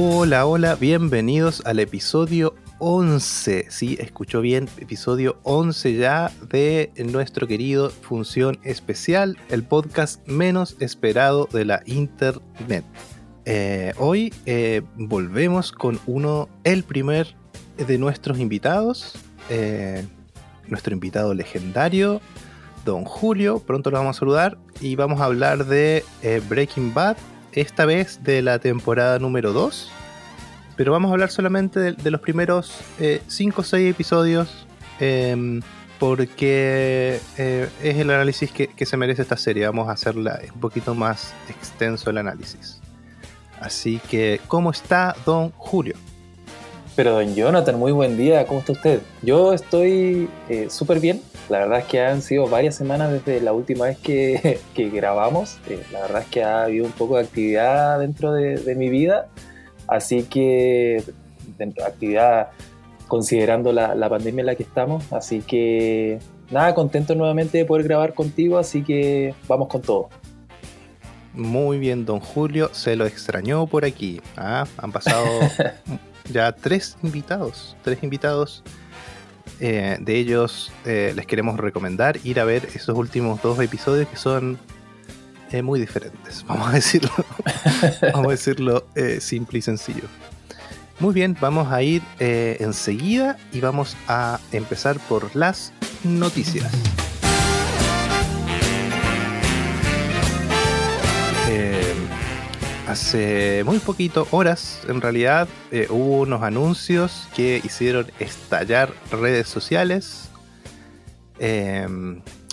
Hola, hola, bienvenidos al episodio 11. Sí, escuchó bien, episodio 11 ya de nuestro querido Función Especial, el podcast menos esperado de la Internet. Eh, hoy eh, volvemos con uno, el primer de nuestros invitados, eh, nuestro invitado legendario, don Julio. Pronto lo vamos a saludar y vamos a hablar de Breaking Bad, esta vez de la temporada número 2 pero vamos a hablar solamente de, los primeros 5 o 6 episodios. Em, porque eh, es el análisis que, se merece esta serie. Vamos a hacerla un poquito más extenso el análisis. Así que, ¿cómo está don Julio? Pero don Jonathan, muy buen día, ¿cómo está usted? Yo estoy eh, súper bien. La verdad es que han sido varias semanas desde la última vez que, grabamos. Eh, la verdad es que ha habido un poco de actividad dentro de, de mi vida Así que, dentro de actividad, considerando la, pandemia en la que estamos, así que nada, contento nuevamente de poder grabar contigo, así que vamos con todo. Muy bien, don Julio, se lo extrañó por aquí. ¿ah? Han pasado ya tres invitados, tres invitados. Eh, de ellos eh, les queremos recomendar ir a ver esos últimos dos episodios que son eh, muy diferentes, vamos a decirlo, vamos a decirlo simple y sencillo. Muy bien, vamos a ir enseguida y vamos a empezar por las noticias. Hace muy poquito, horas en realidad, hubo unos anuncios que hicieron estallar redes sociales.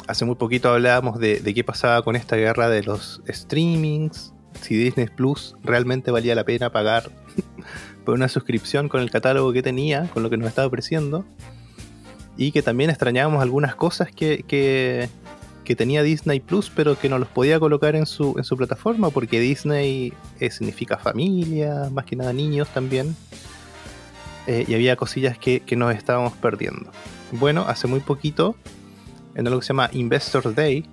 Hace muy poquito hablábamos de, qué pasaba con esta guerra de los streamings, si Disney Plus realmente valía la pena pagar por una suscripción con el catálogo que tenía, con lo que nos estaba ofreciendo, y que también extrañábamos algunas cosas que, que, tenía Disney Plus, pero que no los podía colocar en su, en su plataforma, porque Disney eh, significa familia, más que nada niños también. Eh, y había cosillas que, que nos estábamos perdiendo. Bueno, hace muy poquito en algo que se llama Investor Day,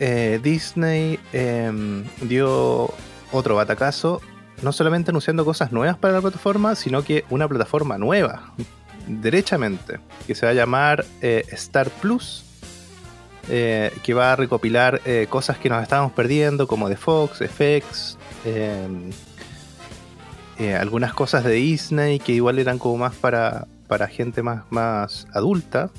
eh, Disney em, dio otro batacazo, no solamente anunciando cosas nuevas para la plataforma, sino que una plataforma nueva, derechamente, que se va a llamar Star Plus, eh, que va a recopilar cosas que nos estábamos perdiendo, como de Fox, FX, em, algunas cosas de Disney que igual eran como más para, para gente más, más adulta,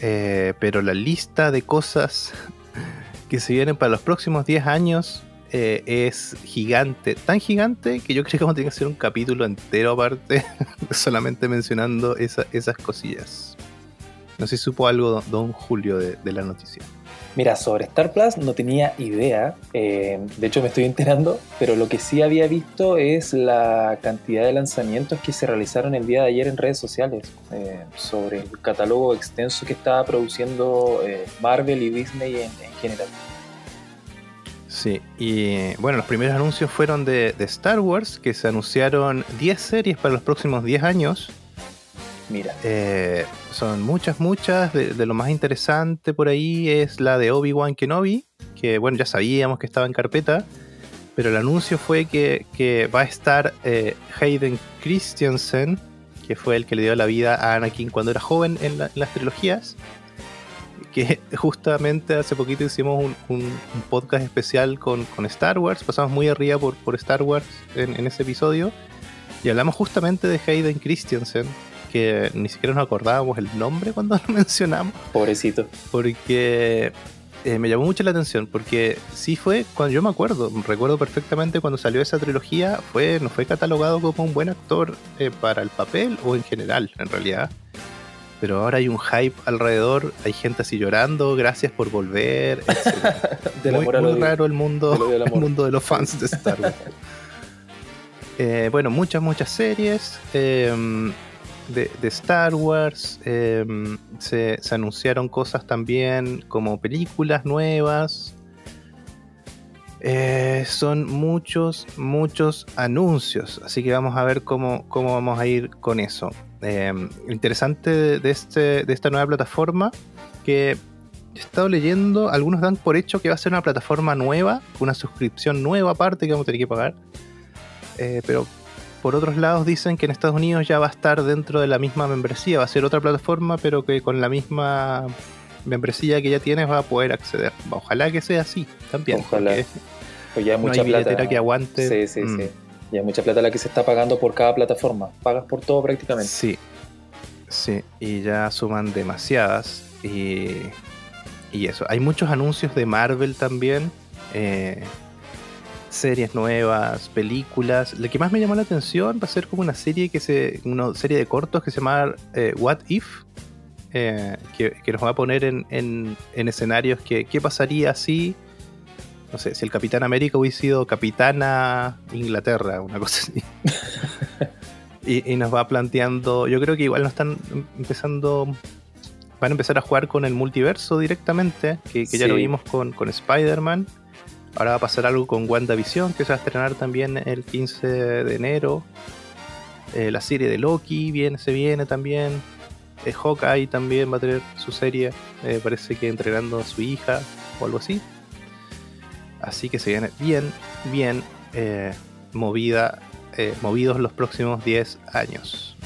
eh, pero la lista de cosas que se vienen para los próximos 10 años eh, es gigante. Tan gigante que yo creo que vamos a tener que hacer un capítulo entero aparte, solamente mencionando esas cosillas. No sé si supo algo don Julio de la noticia. Mira, sobre Star Plus no tenía idea, eh, de hecho me estoy enterando, pero lo que sí había visto es la cantidad de lanzamientos que se realizaron el día de ayer en redes sociales eh, sobre el catálogo extenso que estaba produciendo eh, Marvel y Disney en, general. Sí, y bueno, los primeros anuncios fueron de, de Star Wars, que se anunciaron 10 series para los próximos 10 años Mira. Eh, son muchas, muchas. De, lo más interesante por ahí es la de Obi-Wan Kenobi, que bueno, ya sabíamos que estaba en carpeta, pero el anuncio fue que, va a estar eh, Hayden Christensen, que fue el que le dio la vida a Anakin cuando era joven en, las trilogías. Que justamente hace poquito hicimos un, podcast especial con, Star Wars, pasamos muy arriba por, Star Wars en, en ese episodio. Y hablamos justamente de Hayden Christensen, que ni siquiera nos acordábamos el nombre cuando lo mencionamos. Pobrecito. Porque eh, me llamó mucho la atención, porque sí fue, cuando yo me acuerdo, recuerdo perfectamente cuando salió esa trilogía, fue, no fue catalogado como un buen actor eh, para el papel o en general, en realidad. Pero ahora hay un hype alrededor, hay gente así llorando, gracias por volver. muy, muy raro el mundo, el mundo de los fans de Star Wars. Eh, bueno, muchas, muchas series. Eh, de, Star Wars. Em, se, anunciaron cosas también como películas nuevas. Eh, son muchos, muchos anuncios. Así que vamos a ver cómo, cómo vamos a ir con eso. Em, interesante de, este, de esta nueva plataforma que he estado leyendo, algunos dan por hecho que va a ser una plataforma nueva, una suscripción nueva aparte que vamos a tener que pagar. eh, pero por otros lados dicen que en Estados Unidos ya va a estar dentro de la misma membresía, va a ser otra plataforma, pero que con la misma membresía que ya tienes va a poder acceder. Ojalá que sea así también. Ojalá. Pues ya hay mucha plata. que aguante. Sí, sí, sí. Mm. Ya hay mucha plata la que se está pagando por cada plataforma. Pagas por todo prácticamente. Sí. Sí, y ya suman demasiadas. Y, y eso. Hay muchos anuncios de Marvel también. Eh, series nuevas, películas. Lo que más me llamó la atención va a ser como una serie que se. una serie de cortos que se llama eh, What If. Eh, que, nos va a poner en, en, escenarios que qué pasaría si. No sé, si el Capitán América hubiese sido Capitana Inglaterra, una cosa así. y, nos va planteando. Yo creo que igual nos están empezando. Van a empezar a jugar con el multiverso directamente, que, ya lo vimos con, con Spider-Man Ahora va a pasar algo con WandaVision, que se va a estrenar también el 15 de enero. Eh, la serie de Loki viene, se viene también. Eh, Hawkeye también va a tener su serie. Eh, parece que entrenando a su hija o algo así. Así que se viene bien, bien movida, movidos los próximos 10 años.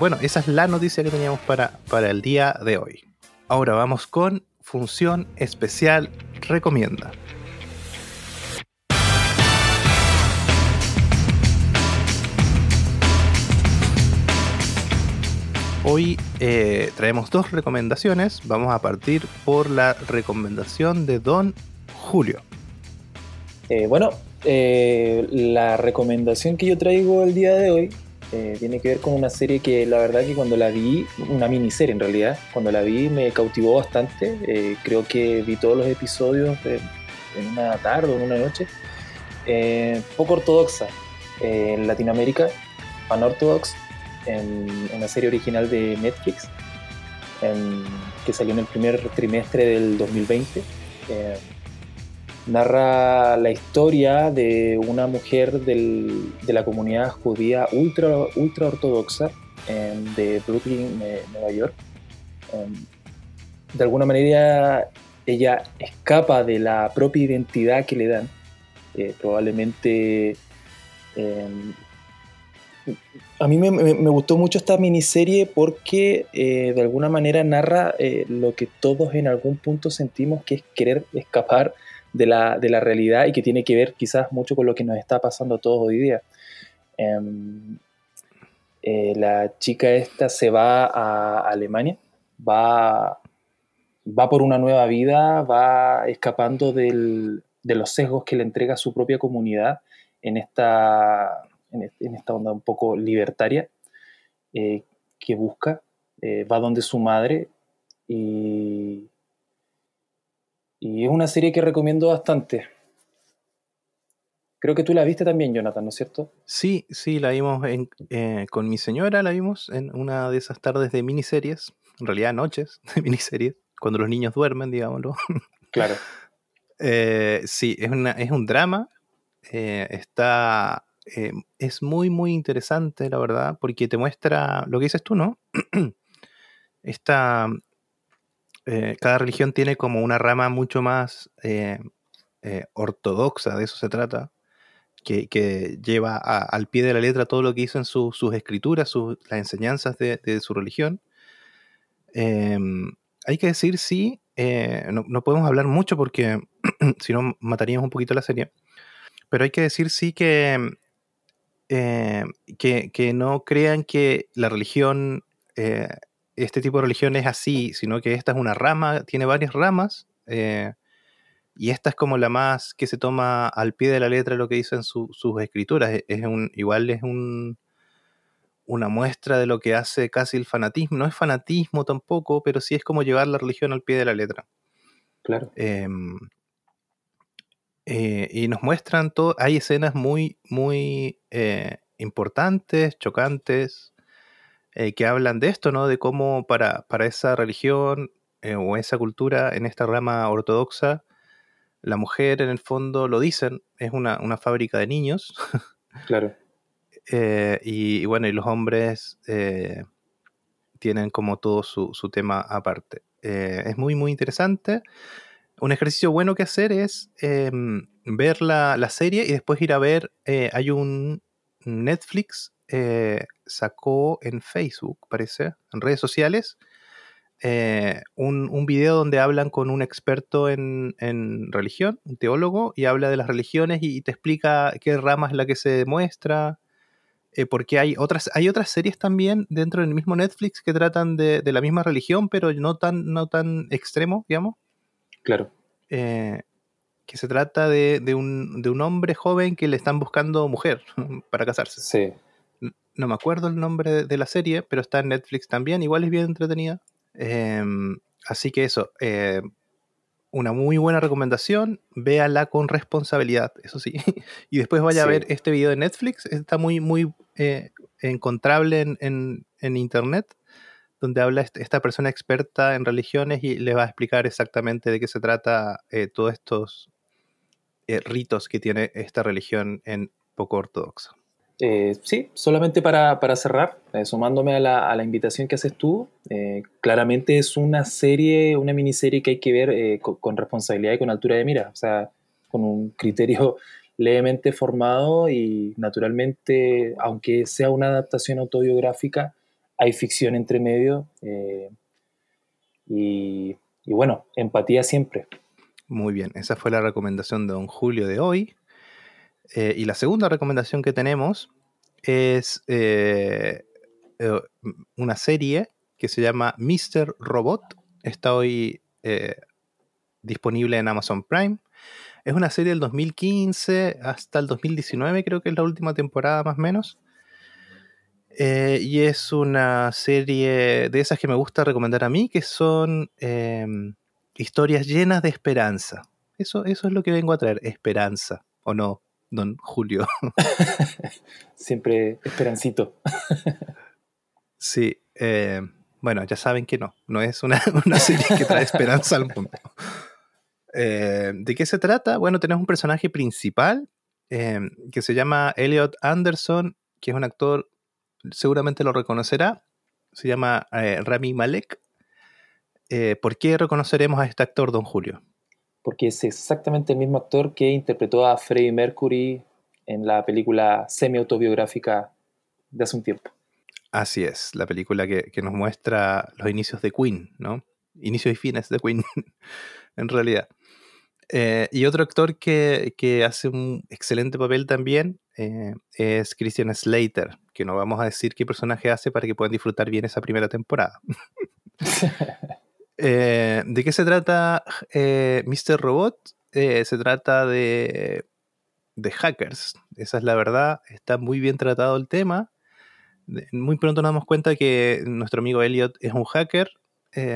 bueno, esa es la noticia que teníamos para, para el día de hoy. Ahora vamos con función especial recomienda. Hoy eh, traemos dos recomendaciones. Vamos a partir por la recomendación de Don Julio. Eh, bueno, eh, la recomendación que yo traigo el día de hoy tiene que ver con una serie que la verdad que cuando la vi, una miniserie en realidad, cuando la vi me cautivó bastante. creo que vi todos los episodios en una tarde o en una noche. poco ortodoxa en Latinoamérica, Unorthodox, en una serie original de Netflix que salió en el primer trimestre del 2020. Narra la historia de una mujer de la comunidad judía ultra, ultra ortodoxa de Brooklyn, Nueva York. de alguna manera ella escapa de la propia identidad que le dan. Eh, probablemente a mí me, gustó mucho esta miniserie porque eh, de alguna manera narra eh, lo que todos en algún punto sentimos que es querer escapar de la, realidad y que tiene que ver quizás mucho con lo que nos está pasando a todos hoy día. Em, eh, la chica esta se va a Alemania, va, va por una nueva vida, va escapando de los sesgos que le entrega su propia comunidad en esta en, esta onda un poco libertaria, eh, que busca, eh, va donde su madre y, y es una serie que recomiendo bastante. Creo que tú la viste también, Jonathan, ¿no es cierto? Sí, sí, la vimos eh, con mi señora, la vimos en una de esas tardes de miniseries, en realidad noches de miniseries, cuando los niños duermen, digámoslo. Claro. sí, es, una, es un drama, está eh, es muy, muy interesante, la verdad, porque te muestra lo que dices tú, ¿no? Esta, eh, cada religión tiene como una rama mucho más eh, ortodoxa, de eso se trata, que, lleva al pie de la letra todo lo que dicen sus escrituras, las enseñanzas de, su religión. Em, hay que decir, sí, no, no, podemos hablar mucho porque si no mataríamos un poquito la serie, pero hay que decir, sí, que eh, que, no crean que la religión, eh, este tipo de religión es así, sino que esta es una rama, tiene varias ramas, eh, y esta es como la más que se toma al pie de la letra lo que dicen sus escrituras. E, es un, igual es un, una muestra de lo que hace casi el fanatismo. No es fanatismo tampoco, pero sí es como llevar la religión al pie de la letra. Claro. Em, eh, y nos muestran todo, hay escenas muy, muy eh, importantes, chocantes, eh, que hablan de esto, ¿no? De cómo para, para esa religión o esa cultura, en esta rama ortodoxa, la mujer en el fondo, lo dicen, es una, fábrica de niños. Claro. y, bueno, y los hombres tienen como todo su, su tema aparte. es muy, muy interesante. un ejercicio bueno que hacer es em, ver la, serie y después ir a ver, eh, hay un Netflix, eh, sacó en Facebook, parece, en redes sociales, eh, un, un, video donde hablan con un experto en, religión, un teólogo, y habla de las religiones y, te explica qué rama es la que se demuestra, porque hay otras, hay otras series también dentro del mismo Netflix que tratan de, de la misma religión, pero no tan, no tan extremo, digamos. Claro. Eh, que se trata de, un, hombre joven que le están buscando mujer para casarse. Sí. No me acuerdo el nombre de, la serie, pero está en Netflix también, igual es bien entretenida. Em, así que eso, eh, una muy buena recomendación, véala con responsabilidad, eso sí. y después vaya a ver este video de Netflix, está muy, muy eh, encontrable en, en internet donde habla esta persona experta en religiones y le va a explicar exactamente de qué se trata eh, todos estos ritos que tiene esta religión en poco ortodoxa. Eh, sí, solamente para, cerrar, sumándome a la, invitación que haces tú, claramente es una serie, una miniserie que hay que ver con, con, responsabilidad y con altura de mira, o sea, con un criterio levemente formado y naturalmente, aunque sea una adaptación autobiográfica, hay ficción entre medio eh, y, bueno, empatía siempre. Muy bien, esa fue la recomendación de don Julio de hoy. Eh, y la segunda recomendación que tenemos es eh, una serie que se llama Mr. Robot. Está hoy disponible en Amazon Prime. Es una serie del 2015 hasta el 2019, creo que es la última temporada más o menos. Eh, y es una serie de esas que me gusta recomendar a mí, que son em, historias llenas de esperanza. Eso es lo que vengo a traer, esperanza, ¿o no, don Julio? Siempre esperancito. sí, eh, bueno, ya saben que no, no es una, serie que trae esperanza al mundo. Eh, ¿De qué se trata? Bueno, tenemos un personaje principal em, que se llama Elliot Anderson, que es un actor seguramente lo reconocerá. Se llama eh, Rami Malek. Eh, ¿Por qué reconoceremos a este actor, don Julio? Porque es exactamente el mismo actor que interpretó a Freddie Mercury en la película semi-autobiográfica de hace un tiempo. Así es, la película que, nos muestra los inicios de Queen, ¿no? Inicios y fines de Queen, en realidad. Eh, y otro actor que, que, hace un excelente papel también es Christian Slater, que no vamos a decir qué personaje hace para que puedan disfrutar bien esa primera temporada. Eh, ¿De qué se trata eh, Mr. Robot? Eh, se trata de, de hackers, esa es la verdad, está muy bien tratado el tema. Muy pronto nos damos cuenta que nuestro amigo Elliot es un hacker,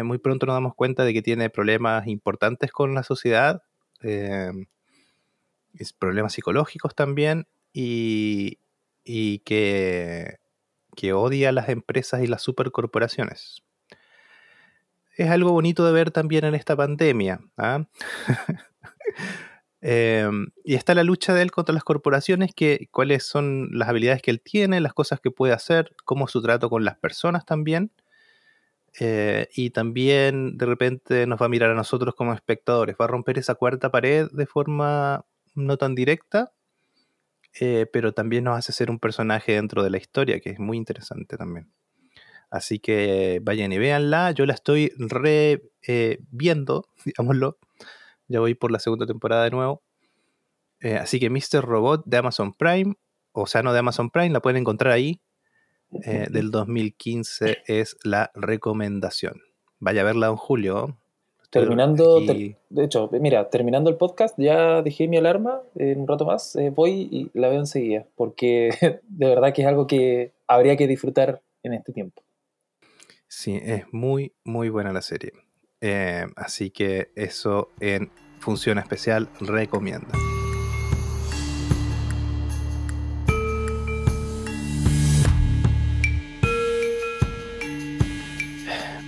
muy pronto nos damos cuenta de que tiene problemas importantes con la sociedad, problemas psicológicos también, y, y que, que odia a las empresas y las supercorporaciones. Es algo bonito de ver también en esta pandemia. ¿ah? Em, y está la lucha de él contra las corporaciones, que, cuáles son las habilidades que él tiene, las cosas que puede hacer, cómo es su trato con las personas también. Eh, y también de repente nos va a mirar a nosotros como espectadores, va a romper esa cuarta pared de forma no tan directa, eh, pero también nos hace ser un personaje dentro de la historia, que es muy interesante también. Así que vayan y véanla. Yo la estoy re eh, viendo, digámoslo. Ya voy por la segunda temporada de nuevo. Eh, así que Mr. Robot de Amazon Prime, o sea, no de Amazon Prime, la pueden encontrar ahí. del 2015 es la recomendación. Vaya a verla, don Julio. Terminando, de hecho, mira, terminando el podcast, ya dejé mi alarma, en un rato más eh, voy y la veo enseguida, porque de verdad que es algo que habría que disfrutar en este tiempo. Sí, es muy, muy buena la serie. Eh, así que eso en función especial recomienda.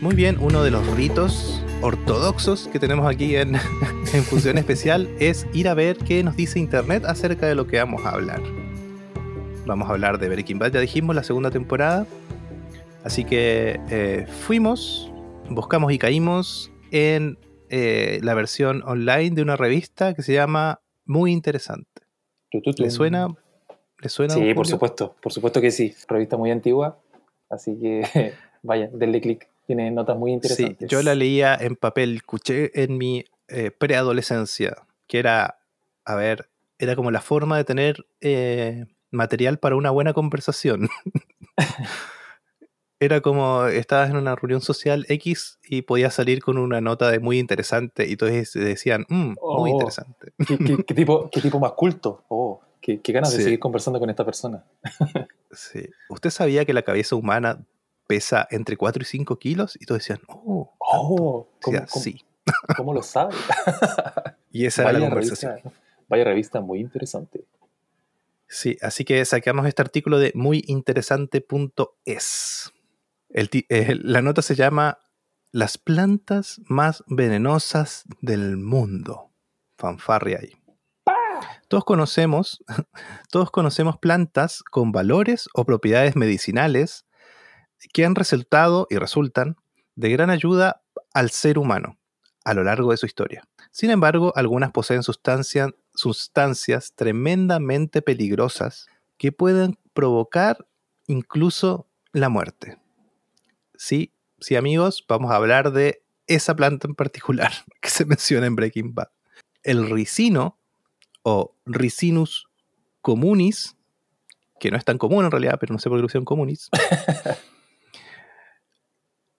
Muy bien, uno de los ritos ortodoxos que tenemos aquí en, Función Especial es ir a ver qué nos dice Internet acerca de lo que vamos a hablar. Vamos a hablar de Breaking Bad, ya dijimos, la segunda temporada. Así que eh, fuimos, buscamos y caímos en eh, la versión online de una revista que se llama Muy Interesante. ¿Le suena? ¿Le suena sí, por supuesto, por supuesto que sí. Revista muy antigua, así que vaya, denle clic. Tiene notas muy interesantes. Sí, yo la leía en papel, escuché en mi eh, preadolescencia, que era, a ver, era como la forma de tener eh, material para una buena conversación. era como estabas en una reunión social X y podías salir con una nota de muy interesante y todos decían, mm, muy oh, interesante. ¿qué, tipo, ¿Qué tipo más culto? Oh, qué, ganas de seguir conversando con esta persona. sí. ¿Usted sabía que la cabeza humana pesa entre 4 y 5 kilos? Y todos decían, oh, oh sí. ¿Cómo lo sabe? y esa era la conversación. vaya revista muy interesante. Sí, así que sacamos este artículo de muyinteresante.es. Eh, la nota se llama Las plantas más venenosas del mundo. Fanfarria ahí. Todos conocemos, todos conocemos plantas con valores o propiedades medicinales que han resultado y resultan de gran ayuda al ser humano a lo largo de su historia. Sin embargo, algunas poseen sustancias, sustancias tremendamente peligrosas que pueden provocar incluso la muerte. Sí, sí amigos, vamos a hablar de esa planta en particular que se menciona en Breaking Bad. El ricino o Ricinus communis, que no es tan común en realidad, pero no sé por qué lo usan communis,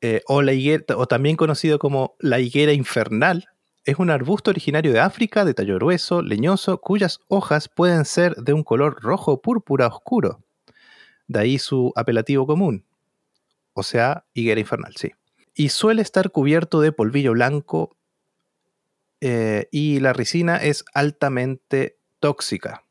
eh, o, la higuera, o también conocido como la higuera infernal, es un arbusto originario de África de tallo grueso, leñoso, cuyas hojas pueden ser de un color rojo púrpura oscuro. De ahí su apelativo común. O sea, higuera infernal, sí. Y suele estar cubierto de polvillo blanco eh, y la ricina es altamente tóxica.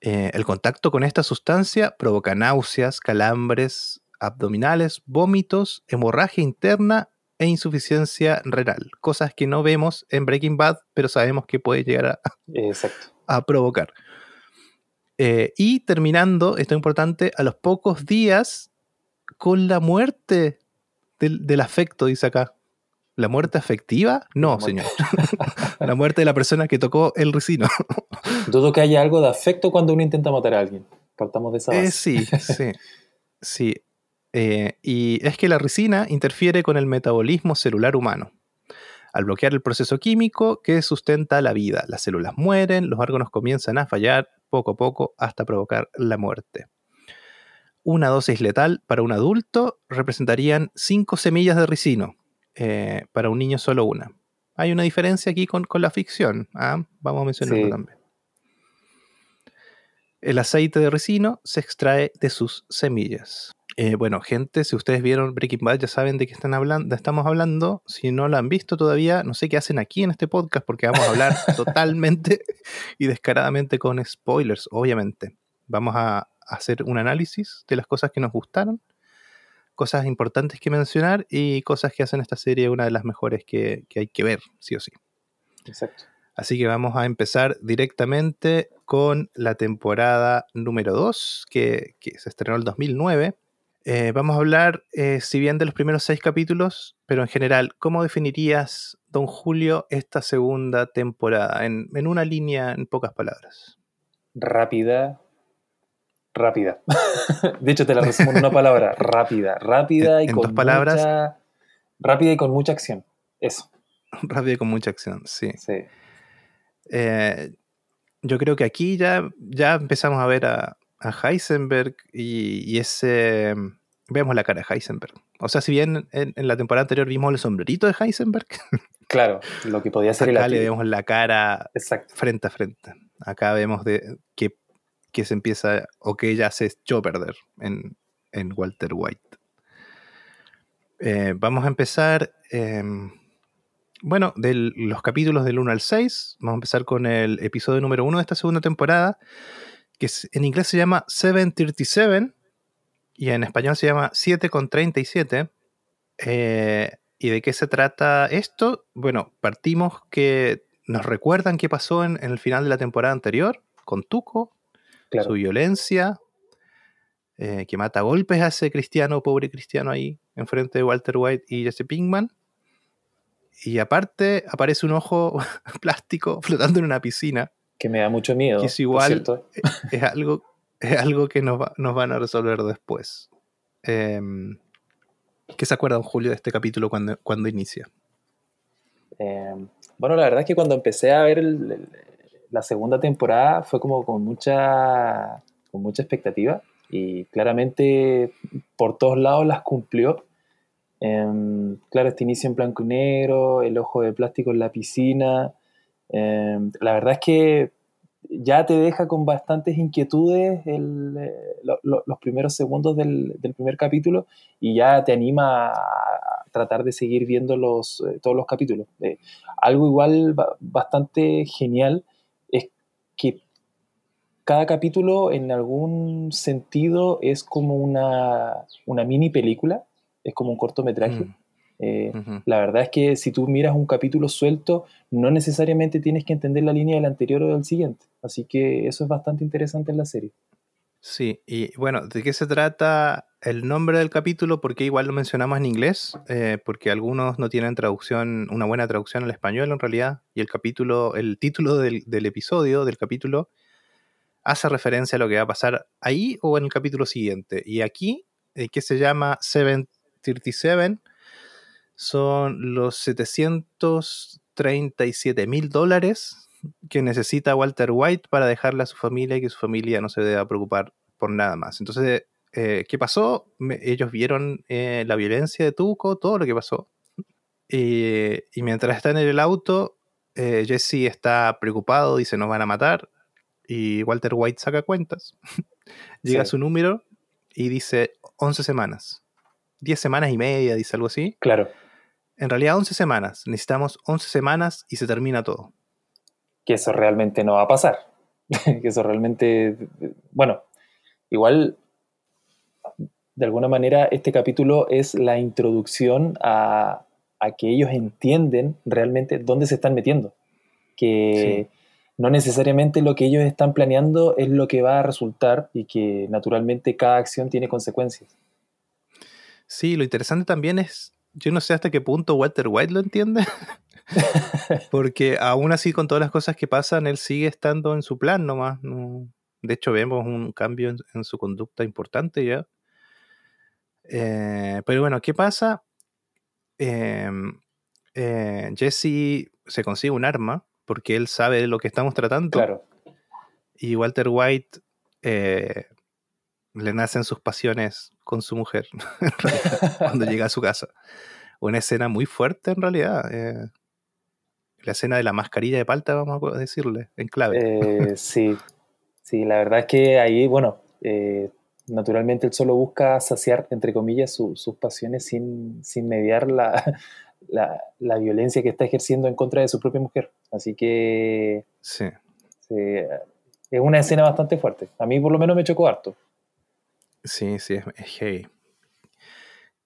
Eh, el contacto con esta sustancia provoca náuseas, calambres, abdominales, vómitos, hemorragia interna e insuficiencia renal. Cosas que no vemos en Breaking Bad, pero sabemos que puede llegar a, provocar. Eh, y terminando, esto es importante, a los pocos días con la muerte del, afecto, dice acá. ¿La muerte afectiva? No, señor. la muerte de la persona que tocó el ricino. Dudo que haya algo de afecto cuando uno intenta matar a alguien. Partamos de esa eh, sí, sí. Sí, eh, y es que la ricina interfiere con el metabolismo celular humano. Al bloquear el proceso químico que sustenta la vida, las células mueren, los órganos comienzan a fallar poco a poco hasta provocar la muerte. Una dosis letal para un adulto representarían 5 semillas de ricino, eh, para un niño solo una. Hay una diferencia aquí con, la ficción, ¿ah? vamos a mencionarlo también. El aceite de ricino se extrae de sus semillas. Eh, bueno, gente, si ustedes vieron Breaking Bad ya saben de qué están hablando, estamos hablando. Si no lo han visto todavía, no sé qué hacen aquí en este podcast porque vamos a hablar totalmente y descaradamente con spoilers, obviamente. Vamos a hacer un análisis de las cosas que nos gustaron, cosas importantes que mencionar y cosas que hacen esta serie una de las mejores que, hay que ver, sí o sí. Exacto. Así que vamos a empezar directamente con la temporada número 2, que, que se estrenó el 2009 eh, vamos a hablar, eh, si bien de los primeros seis capítulos, pero en general, ¿cómo definirías, don Julio, esta segunda temporada? En, una línea, en pocas palabras. Rápida. Rápida. de hecho, te la resumo en una palabra. Rápida. Rápida y con dos palabras. Mucha, rápida y con mucha acción. Eso. Rápida y con mucha acción, sí. Sí. Eh, yo creo que aquí ya, ya empezamos a ver a, a Heisenberg y, ese... Vemos la cara de Heisenberg. O sea, si bien en, la temporada anterior vimos el sombrerito de Heisenberg. Claro, lo que podía ser Acá le vemos la cara frente a frente. Acá vemos de que, que, se empieza o que ella se echó a perder en, Walter White. Eh, vamos a empezar, em, bueno, de los capítulos del 1 al 6. Vamos a empezar con el episodio número 1 de esta segunda temporada, que en inglés se llama 737 y en español se llama 7 con 37. Eh, ¿Y de qué se trata esto? Bueno, partimos que nos recuerdan qué pasó en, el final de la temporada anterior con Tuco, su violencia, eh, que mata a golpes a ese cristiano, pobre cristiano ahí, enfrente de Walter White y Jesse Pinkman. y aparte aparece un ojo plástico flotando en una piscina. Que me da mucho miedo. Que es igual, es, algo, es algo que nos, nos van a resolver después. Em, ¿Qué se acuerda, Julio, de este capítulo cuando, cuando inicia? Em, bueno, la verdad es que cuando empecé a ver la segunda temporada fue como con mucha, con mucha expectativa y claramente por todos lados las cumplió. Em, claro, este inicio en blanco y negro, el ojo de plástico en la piscina. Em, la verdad es que ya te deja con bastantes inquietudes eh, los primeros segundos del, primer capítulo y ya te anima a tratar de seguir viendo los, eh, todos los capítulos. Eh, algo igual bastante genial que cada capítulo en algún sentido es como una, mini película, es como un cortometraje. Mm. Eh, la verdad es que si tú miras un capítulo suelto, no necesariamente tienes que entender la línea del anterior o del siguiente. Así que eso es bastante interesante en la serie. Sí, y bueno, ¿de qué se trata el nombre del capítulo? Porque igual lo mencionamos en inglés, eh, porque algunos no tienen traducción, una buena traducción al español en realidad, y el capítulo, el título del, episodio, del capítulo, hace referencia a lo que va a pasar ahí o en el capítulo siguiente. Y aquí, eh, que se llama 737, son los 737 mil dólares que necesita Walter White para dejarle a su familia y que su familia no se deba preocupar por nada más. Entonces, eh, ¿qué pasó? ellos vieron eh, la violencia de Tuco, todo lo que pasó. y mientras están en el auto, eh, Jesse está preocupado, dice nos van a matar. Y Walter White saca cuentas. Llega a su número y dice 11 semanas. 10 semanas y media, dice algo así. Claro. En realidad 11 semanas. Necesitamos 11 semanas y se termina todo. Que eso realmente no va a pasar. que eso realmente... Bueno, igual, de alguna manera, este capítulo es la introducción a, que ellos entienden realmente dónde se están metiendo. Que no necesariamente lo que ellos están planeando es lo que va a resultar y que naturalmente cada acción tiene consecuencias. Sí, lo interesante también es yo no sé hasta qué punto Walter White lo entiende. Porque aún así, con todas las cosas que pasan, él sigue estando en su plan nomás. De hecho, vemos un cambio en, su conducta importante ya. Eh, pero bueno, ¿qué pasa? Em, eh, Jesse se consigue un arma porque él sabe de lo que estamos tratando. Claro. Y Walter White eh, le nacen sus pasiones con su mujer cuando llega a su casa. Una escena muy fuerte en realidad. La escena de la mascarilla de palta, vamos a decirle, en clave. Sí, sí, la verdad es que ahí, bueno, naturalmente él solo busca saciar, entre comillas, sus pasiones sin, mediar la, la, violencia que está ejerciendo en contra de su propia mujer. Así que... Sí. sí. Es una escena bastante fuerte. A mí por lo menos me chocó harto. Sí, sí, es, heavy.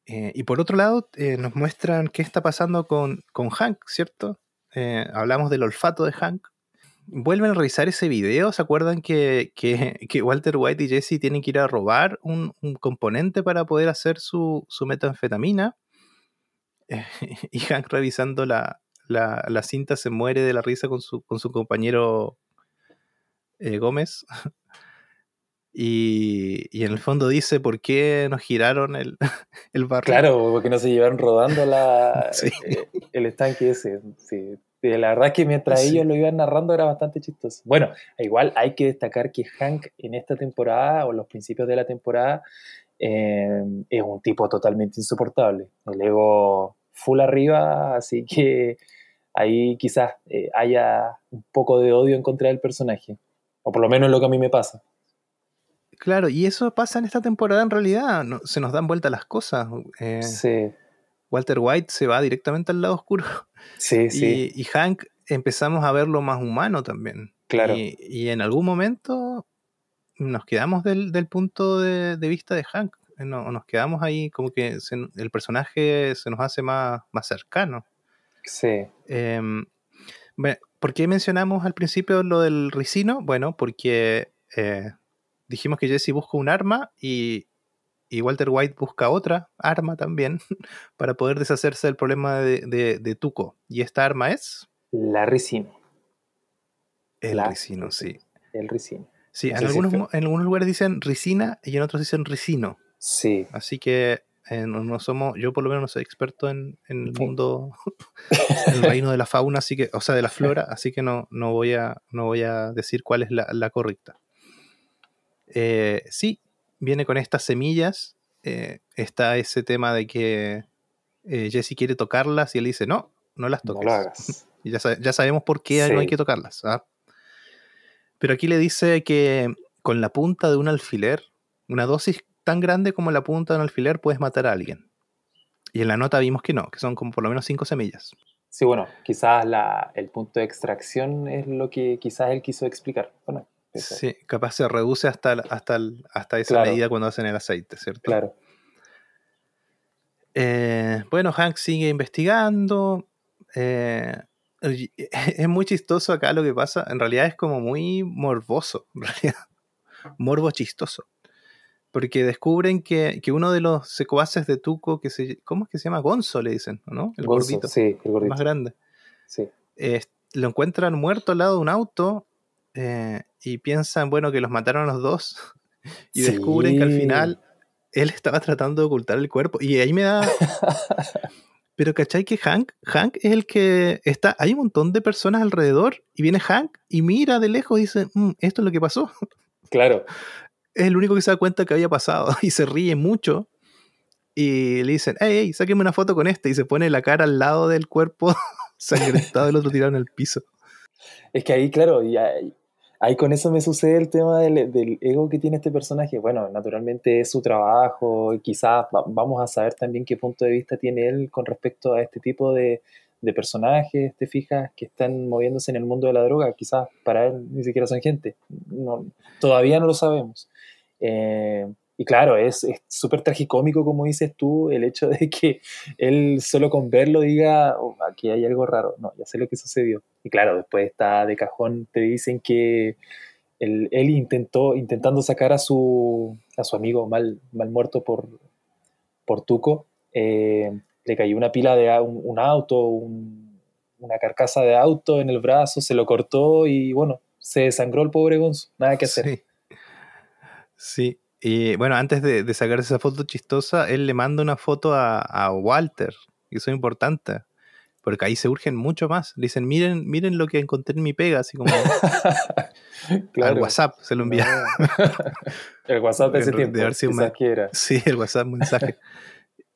Eh, y por otro lado, eh, nos muestran qué está pasando con, Hank, ¿cierto? Eh, hablamos del olfato de Hank. Vuelven a revisar ese video. ¿Se acuerdan que, Walter White y Jesse tienen que ir a robar un, componente para poder hacer su, su metanfetamina? y Hank revisando la, cinta se muere de la risa con su, con su compañero Gómez. Y, en el fondo dice por qué nos giraron el, el barrio. Claro, porque no se llevaron rodando la, eh, el, estanque ese. La verdad es que mientras ellos lo iban narrando era bastante chistoso. Bueno, igual hay que destacar que Hank en esta temporada o en los principios de la temporada eh, es un tipo totalmente insoportable. El ego full arriba, así que ahí quizás eh, haya un poco de odio en contra del personaje. O por lo menos es lo que a mí me pasa. Claro, y eso pasa en esta temporada en realidad, se nos dan vuelta las cosas. Eh, sí. Walter White se va directamente al lado oscuro. Sí, sí. Y Hank empezamos a verlo más humano también. Claro. Y, en algún momento nos quedamos del, punto de, vista de Hank. Eh, no, nos quedamos ahí como que el personaje se nos hace más, más cercano. Sí. Em, ¿Por qué mencionamos al principio lo del ricino? Bueno, porque eh, dijimos que Jesse busca un arma y, y Walter White busca otra arma también para poder deshacerse del problema de, de, Tuco. ¿Y esta arma es? La ricino. El ricino, sí. El ricino. Sí, en, algunos, en algunos lugares dicen ricina y en otros dicen ricino. Sí. Así que eh, no, somos, yo por lo menos no soy experto en, el mundo, el reino de la fauna, así que, o sea, de la flora, así que no, no, voy, a, no voy a decir cuál es la, correcta. Eh, sí, viene con estas semillas. Eh, está ese tema de que Jesse quiere tocarlas y él dice, no, no las toques. y ya, ya, sabemos por qué no hay que tocarlas. ¿ah? Pero aquí le dice que con la punta de un alfiler, una dosis tan grande como la punta de un alfiler puedes matar a alguien. Y en la nota vimos que no, que son como por lo menos cinco semillas. Sí, bueno, quizás el punto de extracción es lo que quizás él quiso explicar. Sí, capaz se reduce hasta, hasta, hasta esa medida cuando hacen el aceite, ¿cierto? Claro. Eh, bueno, Hank sigue investigando. Eh, es muy chistoso acá lo que pasa. En realidad es como muy morboso. En realidad. Morbo chistoso porque descubren que, uno de los secuaces de Tuco, que se, ¿cómo es que se llama? Gonzo, le dicen, ¿no? El gordito. Sí, el gordito. Más grande. Sí. lo encuentran muerto al lado de un auto eh, y piensan, bueno, que los mataron los dos. Y descubren que al final él estaba tratando de ocultar el cuerpo. Y ahí me da. Pero ¿cachai que Hank? Hank es el que está. Hay un montón de personas alrededor y viene Hank y mira de lejos y dice: mm, Esto es lo que pasó. Claro es el único que se da cuenta que había pasado y se ríe mucho. Y le dicen, hey, hey, sáqueme una foto con este. Y se pone la cara al lado del cuerpo sangrentado y el otro tirado en el piso. Es que ahí, claro, y ahí, con eso me sucede el tema del, ego que tiene este personaje. Bueno, naturalmente es su trabajo quizás vamos a saber también qué punto de vista tiene él con respecto a este tipo de, personajes, te fijas, que están moviéndose en el mundo de la droga. Quizás para él ni siquiera son gente. Todavía no lo sabemos. Eh, y claro, es súper tragicómico, como dices tú, el hecho de que él solo con verlo diga, oh, aquí hay algo raro. No, ya sé lo que sucedió. Y claro, después está de cajón, te dicen que él, intentó, intentando sacar a su, a su amigo mal, mal muerto por, por Tuco, eh, le cayó una pila de un, auto, una carcasa de auto en el brazo, se lo cortó y bueno, se desangró el pobre Gonzo. Nada que hacer. Sí. Sí, y bueno, antes de, sacar esa foto chistosa, él le manda una foto a, Walter, y eso es importante, porque ahí se urgen mucho más. Le dicen, miren, miren lo que encontré en mi pega, así como al WhatsApp se lo envía. el WhatsApp de ese tiempo, Sí, el WhatsApp mensaje.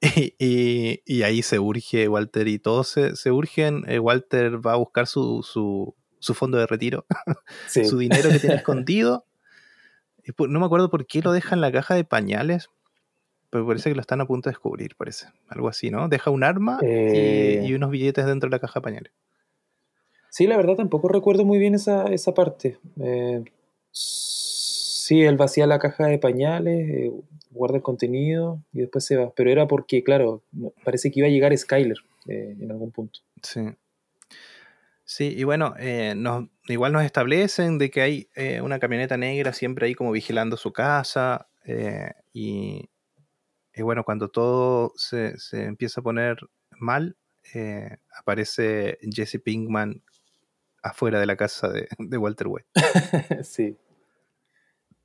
y, ahí se urge Walter y todos se, urgen. Eh, Walter va a buscar su, su, fondo de retiro, su dinero que tiene escondido no me acuerdo por qué lo deja en la caja de pañales, pero parece que lo están a punto de descubrir, parece. Algo así, ¿no? Deja un arma y, eh. unos billetes dentro de la caja de pañales. Sí, la verdad tampoco recuerdo muy bien esa, parte. Eh, sí, él vacía la caja de pañales, eh, guarda el contenido y después se va. Pero era porque, claro, parece que iba a llegar Skyler en algún punto. Sí. Sí, y bueno, igual nos establecen de que hay una camioneta negra siempre ahí como vigilando su casa. y, bueno, cuando todo se, empieza a poner mal, aparece Jesse Pinkman afuera de la casa de, Walter White. sí.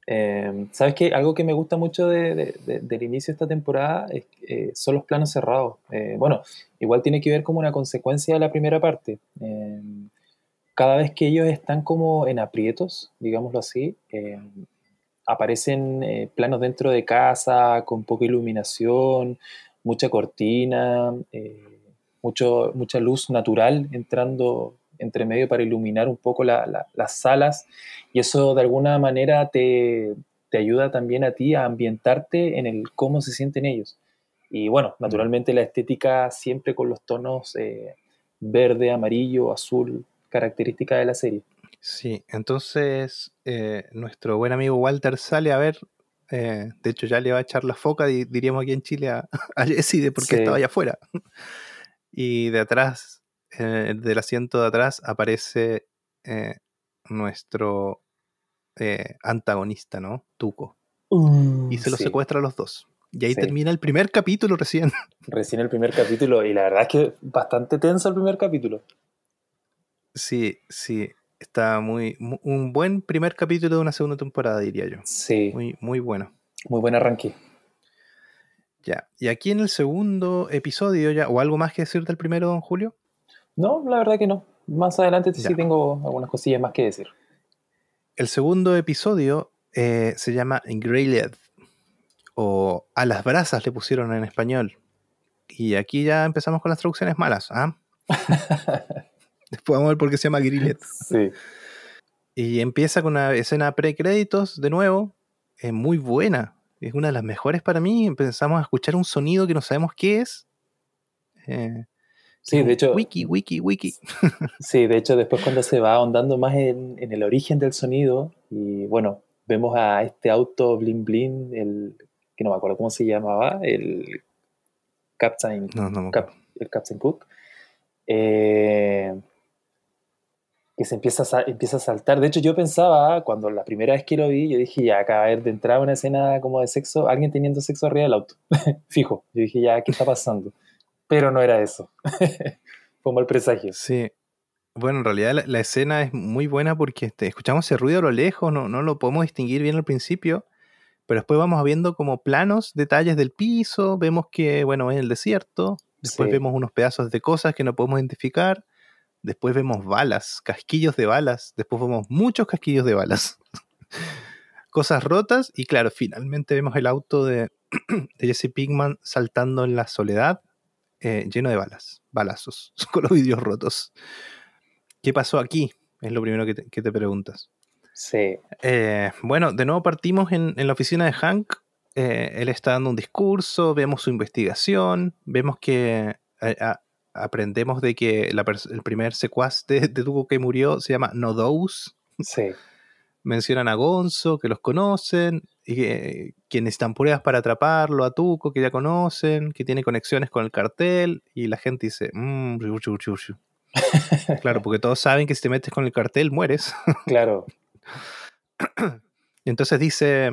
Em, ¿Sabes qué? Algo que me gusta mucho del inicio de esta temporada eh, son los planos cerrados. Eh, bueno, igual tiene que ver como una consecuencia de la primera parte. Cada vez que ellos están como en aprietos, digámoslo así, aparecen eh, planos dentro de casa con poca iluminación, mucha cortina, mucho, mucha luz natural entrando entre medio para iluminar un poco las salas y eso de alguna manera te, ayuda también a ti a ambientarte en el cómo se sienten ellos. Y bueno, naturalmente la estética siempre con los tonos eh, verde, amarillo, azul, característica de la serie. Sí, entonces eh, nuestro buen amigo Walter sale a ver, eh, de hecho ya le va a echar la foca, diríamos aquí en Chile, a, a Jesse de porque estaba allá afuera. Y de atrás eh, del asiento de atrás aparece eh, nuestro eh, antagonista, ¿no? Tuco. y se los secuestra a los dos. Y ahí Sí. termina el primer capítulo recién. Recién el primer capítulo, y la verdad es que bastante tenso el primer capítulo. Sí, sí. Está muy, mu- un buen primer capítulo de una segunda temporada, diría yo. Sí, muy, Muy, muy bueno. buen arranque. Ya. Y aquí en el segundo episodio, ya, o algo más que decir del primero, don Julio. No, la verdad que no. Más adelante sí tengo algunas cosillas más que decir. El segundo episodio eh, se llama Grilled, o A las brasas le pusieron en español. Y aquí ya empezamos con las traducciones malas. ¿ah? Después vamos a ver por qué se llama Grilled. Sí, Y empieza con una escena pre-créditos de nuevo, eh, muy buena. Es una de las mejores para mí. Empezamos a escuchar un sonido que no sabemos qué es. Eh, sí, de hecho, Wiki, wiki, wiki. sí, de hecho después cuando se va ahondando más en, en el origen del sonido, y bueno, vemos a este auto Blin Blin, el que no me acuerdo cómo se llamaba, el Captain No, no Cap- el Captain Cook, eh, que se empieza a, empieza a saltar. De hecho, yo pensaba, cuando la primera vez que lo vi, yo dije, ya, acaba de entrada una escena como de sexo, alguien teniendo sexo arriba del auto. Fijo. Yo dije, ya, ¿qué está pasando? Pero no era eso. Fue un mal presagio. Sí. Bueno, en realidad la, la escena es muy buena porque este, escuchamos ese ruido a lo lejos, no, no lo podemos distinguir bien al principio, pero después vamos viendo como planos, detalles del piso, vemos que, bueno, es el desierto, después Sí. vemos unos pedazos de cosas que no podemos identificar, después vemos balas, casquillos de balas, después vemos muchos casquillos de balas, cosas rotas y claro, finalmente vemos el auto de, de Jesse Pinkman saltando en la soledad, eh, lleno de balas, balazos, con los vidrios rotos. ¿Qué pasó aquí? Es lo primero que te, que te preguntas. Sí, Eh, bueno, de nuevo partimos en, en la oficina de Hank. Eh, él está dando un discurso, vemos su investigación, vemos que a- aprendemos de que la el primer secuaz de, de que murió se llama Nodous. sí, Mencionan a Gonzo, que los conocen, y que, que necesitan pruebas para atraparlo, a Tuco, que ya conocen, que tiene conexiones con el cartel, y la gente dice, mmm, claro, porque todos saben que si te metes con el cartel mueres. claro. Entonces dice,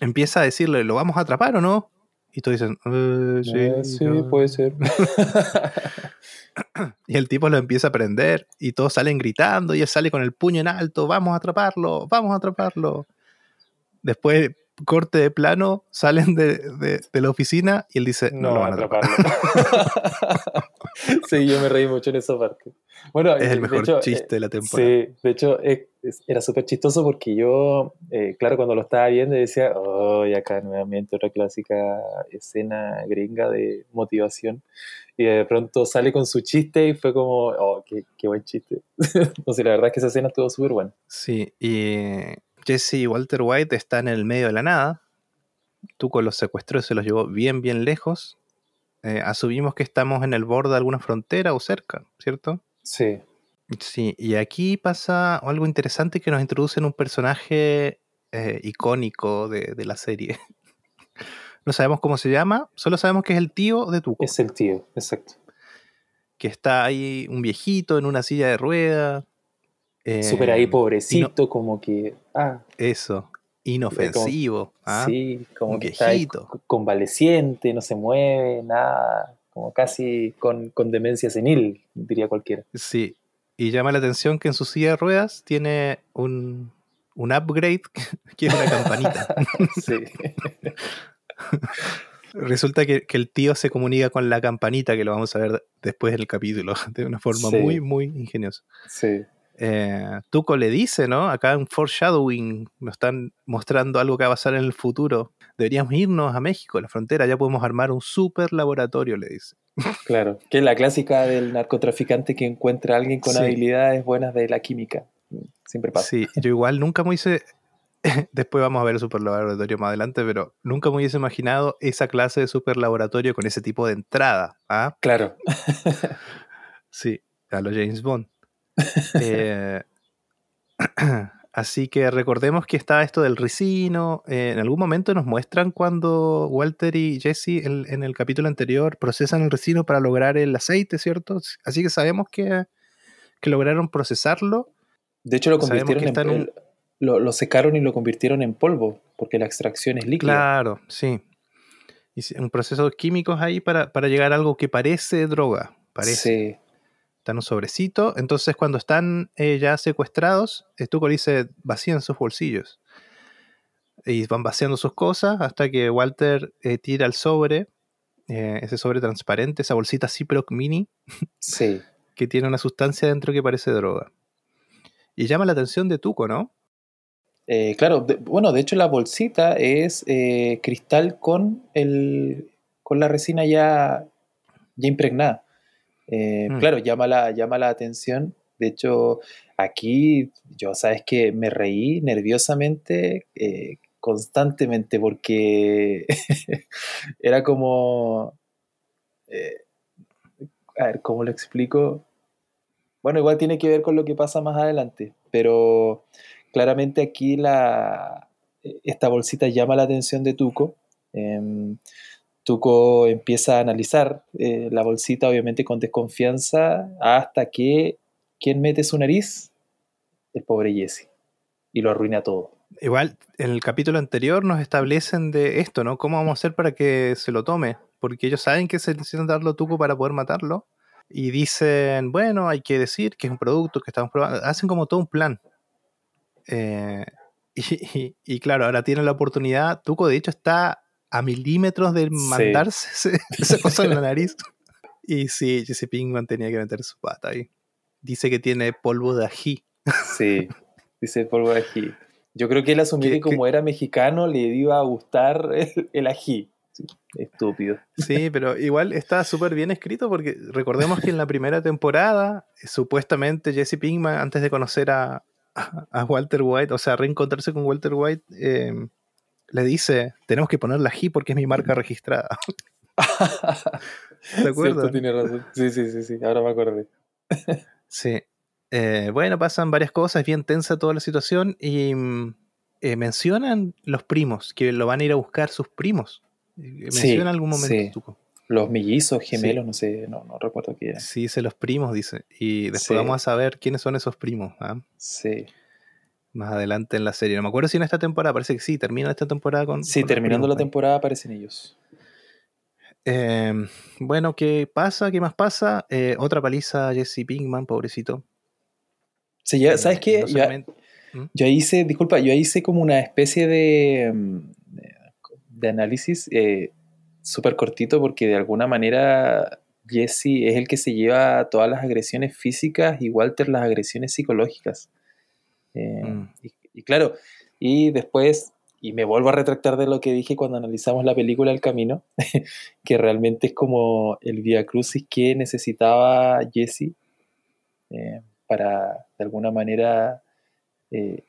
empieza a decirle, ¿lo vamos a atrapar o no? Y todos dicen, "Eh, sí, Eh, sí, no". puede ser. Y el tipo lo empieza a prender y todos salen gritando y él sale con el puño en alto, vamos a atraparlo, vamos a atraparlo. Después, corte de plano, salen de, de- de la oficina y él dice, no, no lo van a atraparlo. sí, yo me reí mucho en esa parte. Bueno, Es el de mejor hecho, chiste eh, de la temporada. Sí, de hecho era súper chistoso porque yo, eh, claro, cuando lo estaba viendo decía, oh, y acá nuevamente otra clásica escena gringa de motivación. Y de pronto sale con su chiste y fue como, oh, qué, qué buen chiste. no sé, la verdad es que esa escena estuvo súper buena. Sí, y Jesse y Walter White están en el medio de la nada. Tuco los secuestró y se los llevó bien, bien lejos. Eh, asumimos que estamos en el borde de alguna frontera o cerca, ¿cierto? Sí, Sí, y aquí pasa algo interesante que nos introducen un personaje eh, icónico de, de la serie. No sabemos cómo se llama, solo sabemos que es el tío de Tuco, es el tío, exacto. que está ahí un viejito en una silla de ruedas. eh, Súper ahí pobrecito, como que, ah, Eso, inofensivo. ¿ah? Sí, como que está ahí convaleciente, no se mueve, nada, como casi con, con demencia senil, diría cualquiera. Sí, y llama la atención que en su silla de ruedas tiene un, un upgrade que es una campanita. Sí, Resulta que, que el tío se comunica con la campanita, que lo vamos a ver después del capítulo, de una forma Sí. muy, muy ingeniosa. sí, Eh, Tuco le dice, ¿no? Acá en foreshadowing nos están mostrando algo que va a pasar en el futuro. Deberíamos irnos a México, a la frontera, ya podemos armar un super laboratorio, le dice. claro. Que es la clásica del narcotraficante que encuentra a alguien con Sí. habilidades buenas de la química. Siempre pasa. Sí, yo igual nunca me hice. Después vamos a ver el super laboratorio más adelante, pero nunca me hubiese imaginado esa clase de super laboratorio con ese tipo de entrada. ¿ah? Claro, Sí, a los James Bond. Eh, así que recordemos que está esto del ricino. eh, en algún momento nos muestran cuando Walter y Jesse en, en el capítulo anterior procesan el ricino para lograr el aceite, ¿cierto? Así que sabemos que, que lograron procesarlo. de hecho lo convirtieron que en, en lo, lo secaron y lo convirtieron en polvo, porque la extracción es líquida. Claro, sí. Y un proceso químicos ahí para, para llegar a algo que parece droga. Parece. Sí, Está en un sobrecito. Entonces, cuando están eh, ya secuestrados, Tuco le dice vacíen sus bolsillos. Y van vaciando sus cosas hasta que Walter eh, tira el sobre, eh, ese sobre transparente, esa bolsita Ziploc mini, sí. que tiene una sustancia dentro que parece droga. Y llama la atención de Tuco, ¿no? Eh, claro, de- bueno, de hecho la bolsita es eh, cristal con, el, con la resina ya, ya impregnada. Eh, Mm. Claro, llama la, llama la atención. De hecho, aquí yo, sabes que me reí nerviosamente eh, constantemente porque era como... eh, a ver, ¿cómo lo explico? Bueno, igual tiene que ver con lo que pasa más adelante, pero claramente aquí la, esta bolsita llama la atención de Tuco. Em, Tuco empieza a analizar eh, la bolsita, obviamente con desconfianza, hasta que ¿quién mete su nariz? El pobre Jesse. Y lo arruina todo. Igual, en el capítulo anterior nos establecen de esto, ¿no? ¿Cómo vamos a hacer para que se lo tome? Porque ellos saben que se necesitan darlo a Tuco para poder matarlo. Y dicen, bueno, hay que decir que es un producto que estamos probando. Hacen como todo un plan. Eh, y, y- y claro, ahora tienen la oportunidad. Tuco, de hecho, está a milímetros de mandarse esa cosa en la nariz. Y sí, Jesse Pinkman tenía que meter su pata ahí. Dice que tiene polvo de ají. Sí, dice polvo de ají. Yo creo que él asumió Que- que como era mexicano le iba a gustar el, el ají. Sí, estúpido. Sí, pero igual está súper bien escrito porque recordemos que en la primera temporada, supuestamente Jesse Pinkman, antes de conocer a, a Walter White, o sea, reencontrarse con Walter White, eh, le dice, tenemos que ponerle ají porque es mi marca registrada. ¿Te acuerdas? Cierto, tiene razón. Sí, sí, sí, sí, ahora me acordé. Sí. Eh, bueno, pasan varias cosas, es bien tensa toda la situación y mm, eh, mencionan los primos, que lo van a ir a buscar sus primos. Eh, Sí, algún momento, sí. Tuco. Los mellizos, gemelos, no sé, no, no recuerdo qué era. Sí, dice los primos, dice. Y después vamos a saber quiénes son esos primos. ¿ah? Sí, Más adelante en la serie. No me acuerdo si en esta temporada, parece que sí, termina esta temporada con. sí con terminando la temporada aparecen ellos. Eh, bueno, ¿qué pasa? ¿Qué más pasa? Eh, otra paliza a Jesse Pinkman, pobrecito. Sí, ya, Eh, ¿Sabes qué? no Yo- solamente- Yo hice, disculpa, yo hice como una especie de, mm, de- de análisis eh, súper cortito porque de alguna manera Jesse es el que se lleva todas las agresiones físicas y Walter las agresiones psicológicas. Eh, Mm. y, y claro, y después, y me vuelvo a retractar de lo que dije cuando analizamos la película El Camino, que realmente es como el via crucis que necesitaba Jesse eh, para de alguna manera eh,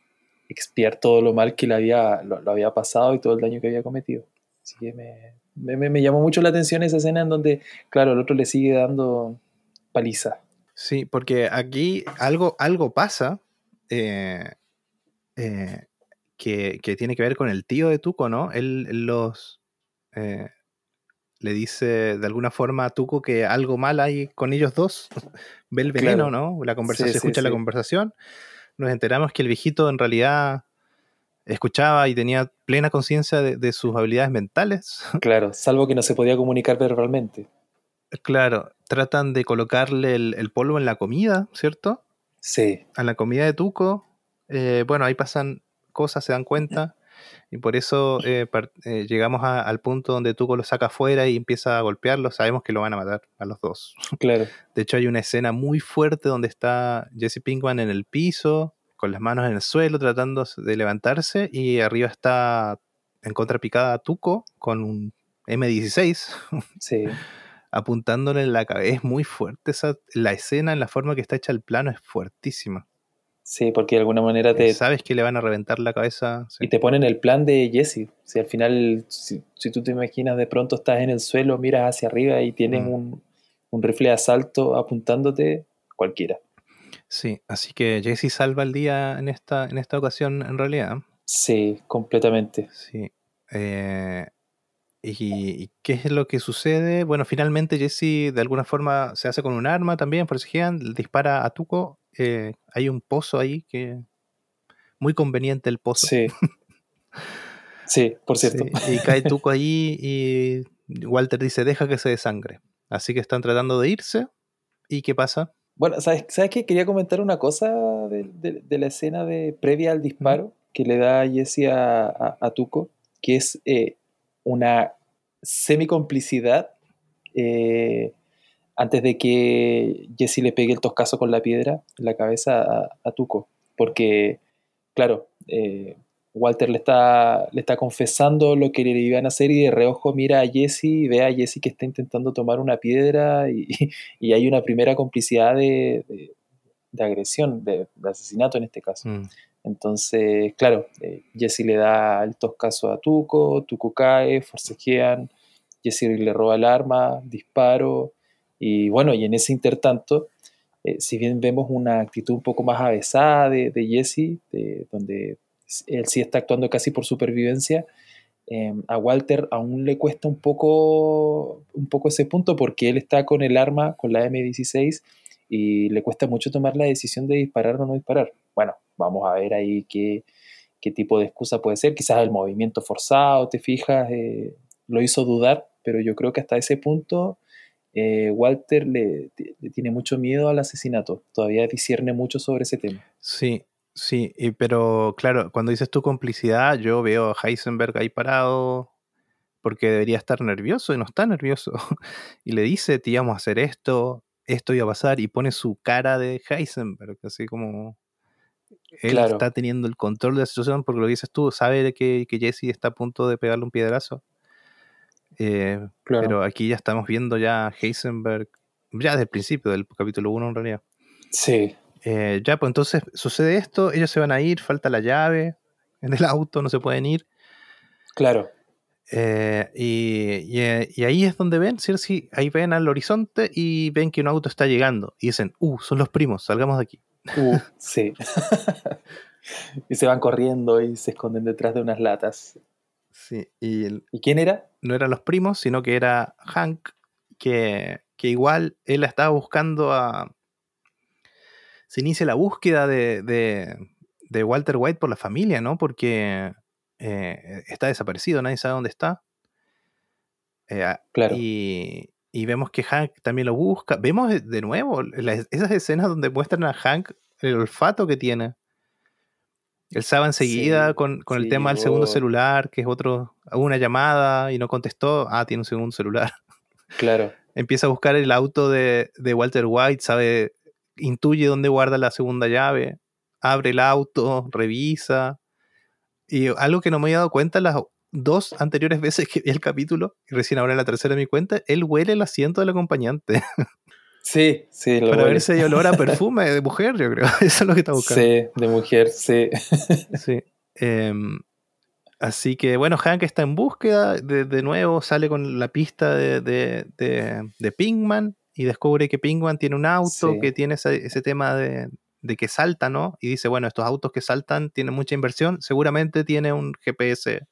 expiar todo lo mal que le había, lo, lo había pasado y todo el daño que había cometido. Así que me, me- me- me llamó mucho la atención esa escena en donde, claro, el otro le sigue dando paliza. Sí, porque aquí algo, algo pasa eh, eh, que, que tiene que ver con el tío de Tuco, ¿no? Él, él los eh, le dice de alguna forma a Tuco que algo mal hay con ellos dos. Ve el veneno, Claro. ¿no? La conversación, Sí, sí, escucha la sí. conversación. Nos enteramos que el viejito en realidad escuchaba y tenía plena conciencia de, de sus habilidades mentales. Claro, salvo que no se podía comunicar verbalmente. claro, tratan de colocarle el, el polvo en la comida, ¿cierto? Sí, a la comida de Tuco, eh, bueno, ahí pasan cosas, se dan cuenta, y por eso eh, eh, llegamos a- al punto donde Tuco lo saca afuera y empieza a golpearlo, sabemos que lo van a matar a los dos. claro. De hecho, hay una escena muy fuerte donde está Jesse Pinkman en el piso, con las manos en el suelo, tratando de levantarse, y arriba está en contrapicada Tuco con un M16 Sí, apuntándole en la cabeza. Es muy fuerte esa, la escena, en la forma que está hecha el plano, es fuertísima. sí, porque de alguna manera te, Sabes que le van a reventar la cabeza. sí. y te ponen el plan de Jesse. Si al final, si, si tú te imaginas de pronto estás en el suelo, miras hacia arriba y tienes Mm. un, un rifle de asalto apuntándote, cualquiera. Sí, así que Jesse salva el día en esta, en esta ocasión, en realidad. Sí, completamente. Sí. Eh, y, y qué es lo que sucede? Bueno, finalmente Jesse de alguna forma se hace con un arma también, por si le dispara a Tuco. Eh, hay un pozo ahí que. Muy conveniente el pozo. Sí. Sí, por cierto. Sí, y cae Tuco ahí y Walter dice, deja que se desangre. Así que están tratando de irse. ¿Y qué pasa? Bueno, ¿sabes, ¿sabes qué? Quería comentar una cosa de, la escena de previa al disparo que le da Jesse a, Tuco, que es eh, una semicomplicidad eh, antes de que Jesse le pegue el toscazo con la piedra en la cabeza a, Tuco. Porque, claro, eh, Walter le está, le está confesando lo que le iban a hacer y de reojo mira a Jesse y ve a Jesse que está intentando tomar una piedra y, hay una primera complicidad de, agresión, de, asesinato en este caso. Mm. Entonces, claro, eh, Jesse le da el toscazo a Tuco, Tuco cae, forcejean, Jesse le roba el arma, disparo, y bueno, y en ese intertanto, eh, si bien vemos una actitud un poco más avesada de, Jesse, de, donde él sí está actuando casi por supervivencia, em, a Walter aún le cuesta un poco, un poco ese punto porque él está con el arma, con la M16, y le cuesta mucho tomar la decisión de disparar o no disparar. Bueno, vamos a ver ahí qué, qué tipo de excusa puede ser. Quizás el movimiento forzado, te fijas, eh, lo hizo dudar, pero yo creo que hasta ese punto eh, Walter le, le, tiene mucho miedo al asesinato. Todavía discierne mucho sobre ese tema. Sí, Sí, pero claro, cuando dices tu complicidad, yo veo a Heisenberg ahí parado porque debería estar nervioso y no está nervioso. y le dice, te íbamos a hacer esto, esto iba a pasar, y pone su cara de Heisenberg, así como él está teniendo el control de la situación, porque lo dices tú, sabe que, que Jesse está a punto de pegarle un piedrazo. Eh, pero aquí ya estamos viendo ya Heisenberg, ya desde el principio del capítulo 1 en realidad. Sí, eh, ya, pues entonces sucede esto, ellos se van a ir, falta la llave en el auto, no se pueden ir. Claro. Eh, eh, y, ahí es donde ven, ahí ven al horizonte y ven que un auto está llegando. Y dicen, uh, son los primos, salgamos de aquí. Uh, sí. y se van corriendo y se esconden detrás de unas latas. Sí. ¿Y, ¿Y quién era? No eran los primos, sino que era Hank, que, que igual él estaba buscando a, se inicia la búsqueda de, Walter White por la familia, ¿no? Porque eh, está desaparecido, nadie sabe dónde está. Eh, claro. Y, vemos que Hank también lo busca. Vemos de nuevo esas escenas donde muestran a Hank el olfato que tiene. Él sabe enseguida con, el tema del segundo celular, que es otro, una llamada y no contestó. Ah, tiene un segundo celular. Claro. Empieza a buscar el auto de, de Walter White, sabe intuye dónde guarda la segunda llave, abre el auto, revisa. Y algo que no me había dado cuenta las dos anteriores veces que vi el capítulo, y recién ahora en la tercera me cuenta, él huele el asiento del acompañante. Sí, sí, lo Para ver si hay olor a perfume de mujer, yo creo. Eso es lo que está buscando. Sí, de mujer, sí. Sí. Em, así que bueno, Hank está en búsqueda. De, nuevo sale con la pista de, de, de Pinkman y descubre que Penguin tiene un auto que tiene ese, tema de, que salta, ¿no? Y dice, bueno, estos autos que saltan tienen mucha inversión, seguramente tiene un GPS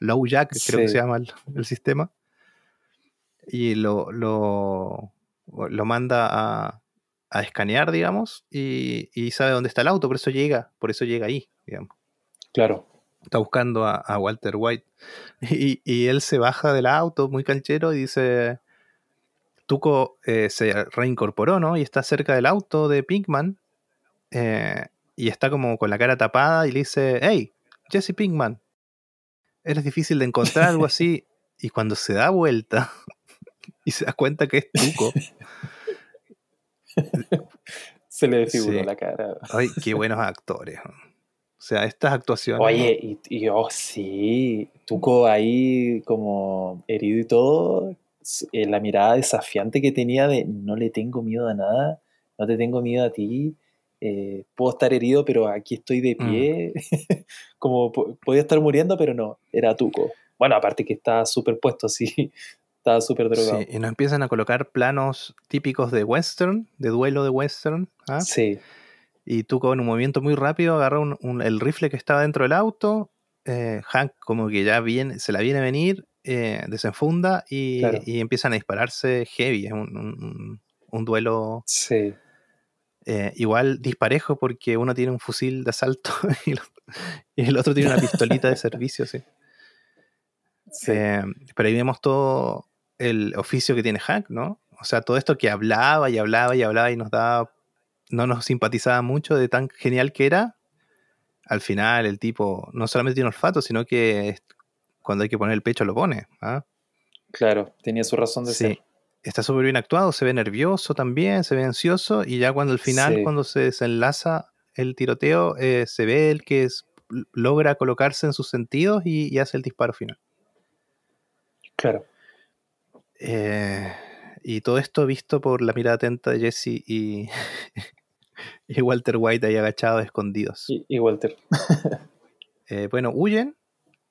low jack, creo que se llama el, sistema, y lo, lo, manda a, a, escanear, digamos, y, sabe dónde está el auto, por eso llega, por eso llega ahí, digamos. Claro. Está buscando a, Walter White. Y, y, él se baja del auto muy canchero y dice, Tuco eh, se reincorporó, ¿no? Y está cerca del auto de Pinkman. Eh, y está como con la cara tapada y le dice, hey, Jesse Pinkman, eres difícil de encontrar, algo así. y cuando se da vuelta y se da cuenta que es Tuco. se le desfiguró la cara. Ay, qué buenos actores. O sea, estas actuaciones. Oye, y, y oh, sí, Tuco ahí como herido y todo, eh, la mirada desafiante que tenía de no le tengo miedo a nada, no te tengo miedo a ti, eh, puedo estar herido, pero aquí estoy de mm. pie, como podía estar muriendo, pero no, era Tuco. Bueno, aparte que estaba súper puesto así, estaba súper drogado. Sí, y nos empiezan a colocar planos típicos de western, de duelo de western. ¿ah? Sí. Y Tuco en un movimiento muy rápido agarra el rifle que estaba dentro del auto, eh, Hank como que ya viene, se la viene a venir, eh, desenfunda y, empiezan a dispararse heavy. Es un, duelo sí. Eh, igual disparejo porque uno tiene un fusil de asalto y, el otro tiene una pistolita de servicio, sí. Eh, pero ahí vemos todo el oficio que tiene Hank, ¿no? O sea, todo esto que hablaba y hablaba y hablaba y nos daba, no nos simpatizaba mucho de tan genial que era. Al final el tipo no solamente tiene olfato, sino que cuando hay que poner el pecho lo pone. ¿ah? Claro, tenía su razón de ser. Está súper bien actuado, se ve nervioso también, se ve ansioso y ya cuando al final, cuando se desenlaza el tiroteo, eh, se ve el que logra colocarse en sus sentidos y, hace el disparo final. Claro. Eh, y todo esto visto por la mirada atenta de Jesse y, y Walter White ahí agachados, escondidos. Y, Walter. Eh, bueno, huyen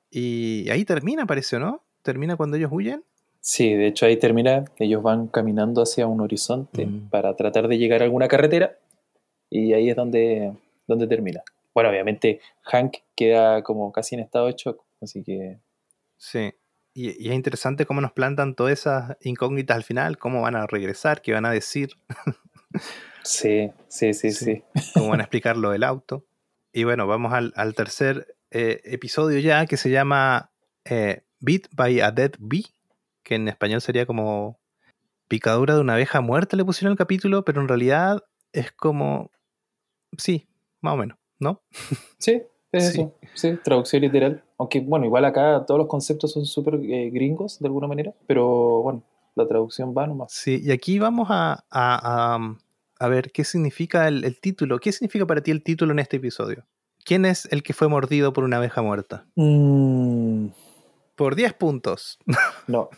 y ahí termina, parece, ¿no? Termina cuando ellos huyen. Sí, de hecho ahí termina, ellos van caminando hacia un horizonte mm. para tratar de llegar a alguna carretera y ahí es donde, donde termina. Bueno, obviamente Hank queda como casi en estado de shock, así que... Sí, y, es interesante cómo nos plantan todas esas incógnitas al final, cómo van a regresar, qué van a decir. sí, sí, sí, sí, Cómo van a explicar lo del auto. Y bueno, vamos al, tercer eh, episodio ya que se llama eh, Beat by a Dead Bee, que en español sería como picadura de una abeja muerta, le pusieron el capítulo, pero en realidad es como. Sí, más o menos, ¿no? Sí, es eso. Sí, traducción literal. Aunque, bueno, igual acá todos los conceptos son súper eh, gringos de alguna manera, pero bueno, la traducción va nomás. Sí, y aquí vamos a, a, ver qué significa el, título. ¿Qué significa para ti el título en este episodio? ¿Quién es el que fue mordido por una abeja muerta? Mm. Por 10 puntos. No.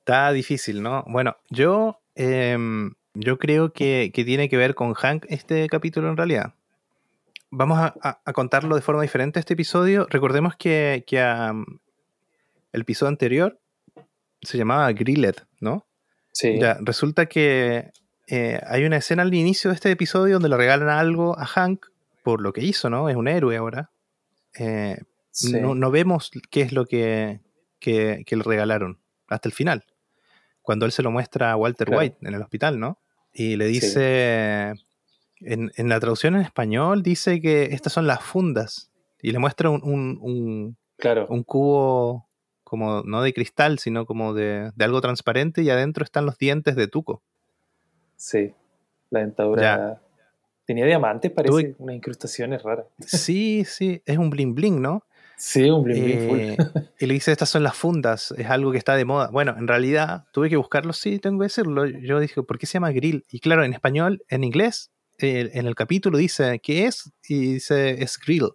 Está difícil, ¿no? Bueno, yo, em, yo creo que, que tiene que ver con Hank este capítulo en realidad vamos a, contarlo de forma diferente este episodio. Recordemos que, el episodio anterior se llamaba Grilled, ¿no? Sí. Ya, resulta que eh, hay una escena al inicio de este episodio donde le regalan algo a Hank por lo que hizo, ¿no? Es un héroe ahora. Eh, no, vemos qué es lo que, que, le regalaron hasta el final, cuando él se lo muestra a Walter White en el hospital, ¿no? Y le dice, en, la traducción en español dice que estas son las fundas y le muestra un, un, claro. un cubo como no de cristal, sino como de, algo transparente y adentro están los dientes de Tuco. Sí, la dentadura. Tenía diamantes, parece, unas incrustaciones raras. Sí, sí, es un bling bling, ¿no? Sí, un bling bling full. Eh, y le dice, estas son las fundas, es algo que está de moda. Bueno, en realidad tuve que buscarlo, sí, tengo que decirlo. Yo dije, ¿por qué se llama grill? Y claro, en español, en inglés, en el capítulo dice qué es y dice es grill.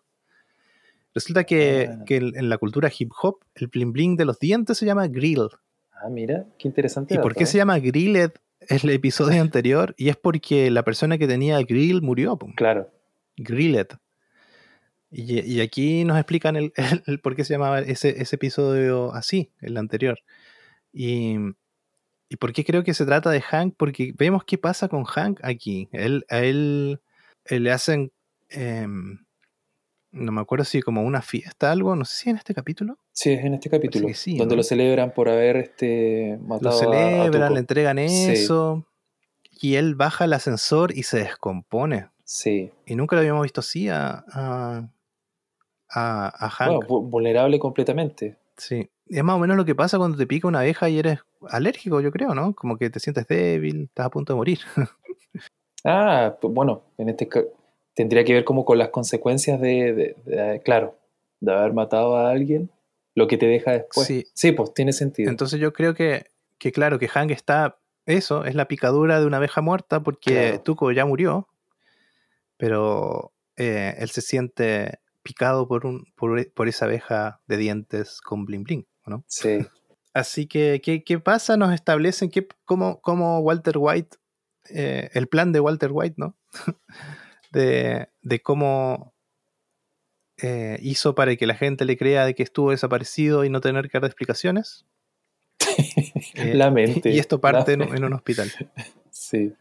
Resulta que, ah. en la cultura hip hop el bling bling de los dientes se llama grill. Ah, mira, qué interesante. ¿Y por qué se llama grilled? El episodio anterior y es porque la persona que tenía grill murió. Claro. Grilled. Y, aquí nos explican el, por qué se llamaba ese, ese episodio así, el anterior. Y, ¿Y por qué creo que se trata de Hank? Porque vemos qué pasa con Hank aquí. Él, a él, le hacen, em, no me acuerdo si como una fiesta, algo, no sé si en este capítulo. Sí, es en este capítulo. donde lo celebran por haber este, matado Lo celebran, le entregan eso. Y él baja el ascensor y se descompone. Sí. Y nunca lo habíamos visto así a, a, Hank. vulnerable completamente. Sí. Es más o menos lo que pasa cuando te pica una abeja y eres alérgico, yo creo, ¿no? Como que te sientes débil, estás a punto de morir. ah, pues bueno, en este tendría que ver como con las consecuencias de, claro, de haber matado a alguien, lo que te deja después. Sí, sí pues tiene sentido. Entonces yo creo que, que, claro, que Hank está, eso, es la picadura de una abeja muerta porque Tuco ya murió, pero eh, él se siente picado por, un, por, esa abeja de dientes con bling bling, ¿no? Sí. Así que, ¿qué, pasa? Nos establecen que, cómo, cómo Walter White, eh, el plan de Walter White, ¿no? de, cómo eh, hizo para que la gente le crea de que estuvo desaparecido y no tener que dar explicaciones. Eh, la mente. Y, esto parte en, en, un hospital. Sí.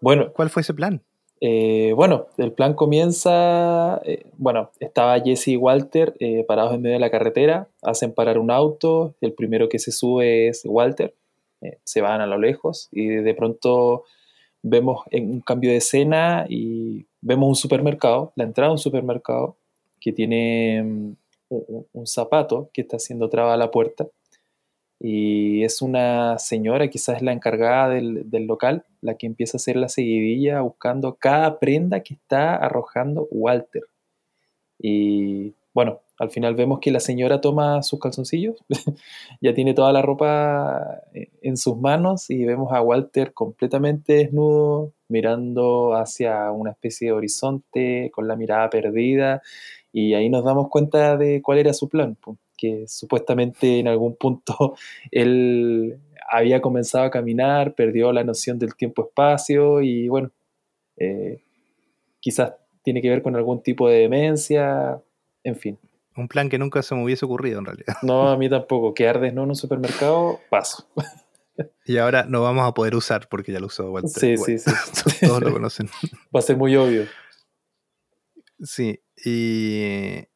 bueno. ¿Cuál fue ese plan? Eh, bueno, el plan comienza, eh, bueno, estaba Jesse y Walter eh, parados en medio de la carretera, hacen parar un auto, el primero que se sube es Walter, se van a lo lejos y de pronto vemos un cambio de escena y vemos un supermercado, la entrada de un supermercado que tiene mm, un, zapato que está haciendo traba a la puerta y es una señora, quizás la encargada del, del, local, la que empieza a hacer la seguidilla buscando cada prenda que está arrojando Walter. Y bueno, al final vemos que la señora toma sus calzoncillos, ya tiene toda la ropa en sus manos y vemos a Walter completamente desnudo, mirando hacia una especie de horizonte, con la mirada perdida, y ahí nos damos cuenta de cuál era su plan, que supuestamente en algún punto él había comenzado a caminar, perdió la noción del tiempo-espacio y bueno, eh, quizás tiene que ver con algún tipo de demencia, en fin. Un plan que nunca se me hubiese ocurrido en realidad. No, a mí tampoco. Quedar desnudo en un supermercado, paso. Y ahora no vamos a poder usar porque ya lo usó Walter. Sí, sí, sí. Todos lo conocen. Va a ser muy obvio. Sí, y.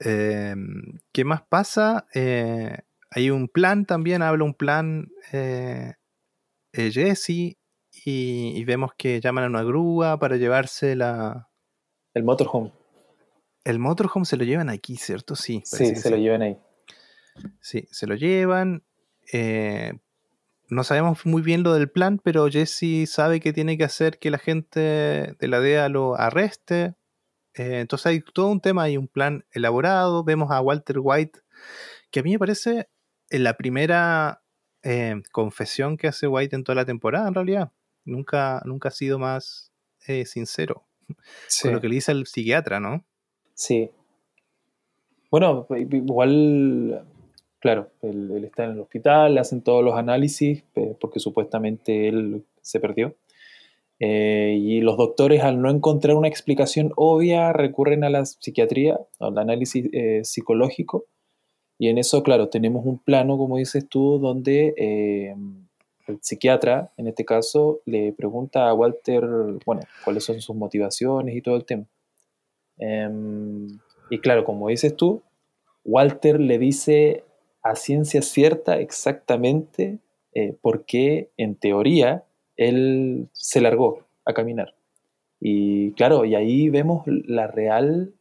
Em, ¿Qué más pasa? Eh, hay un plan también, habla un plan eh, eh, Jesse y, y, vemos que llaman a una grúa para llevarse la... El motorhome. El motorhome se lo llevan aquí, ¿cierto? Sí. Sí, se lo llevan ahí. Sí, se lo llevan. No sabemos muy bien lo del plan, pero Jesse sabe que tiene que hacer que la gente de la DEA lo arreste. Eh, entonces hay todo un tema, hay un plan elaborado. Vemos a Walter White, que a mí me parece en la primera eh, confesión que hace White en toda la temporada, en realidad. Nunca, nunca ha sido más sincero con lo que le dice el psiquiatra, ¿no? Sí. Bueno, igual, claro, él, está en el hospital, le hacen todos los análisis porque supuestamente él se perdió. Eh, y los doctores, al no encontrar una explicación obvia, recurren a la psiquiatría, al análisis eh, psicológico. Y en eso, claro, tenemos un plano, como dices tú, donde eh, el psiquiatra, en este caso, le pregunta a Walter, bueno, cuáles son sus motivaciones y todo el tema. Em, y claro, como dices tú, Walter le dice a ciencia cierta exactamente por qué, en teoría, él se largó a caminar. Y claro, y ahí vemos la real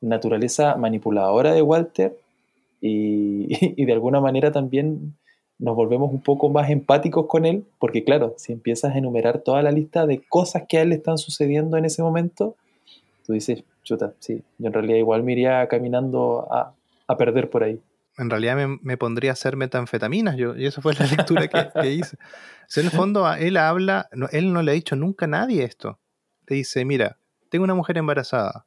naturaleza manipuladora de Walter y, de alguna manera también nos volvemos un poco más empáticos con él, porque claro, si empiezas a enumerar toda la lista de cosas que a él le están sucediendo en ese momento, tú dices, chuta, sí, yo en realidad igual me iría caminando a, a perder por ahí. En realidad me, me, pondría a hacer metanfetaminas, yo, y esa fue la lectura que, que hice. en el fondo, él habla, no, él no le ha dicho nunca a nadie esto. Le dice, mira, tengo una mujer embarazada,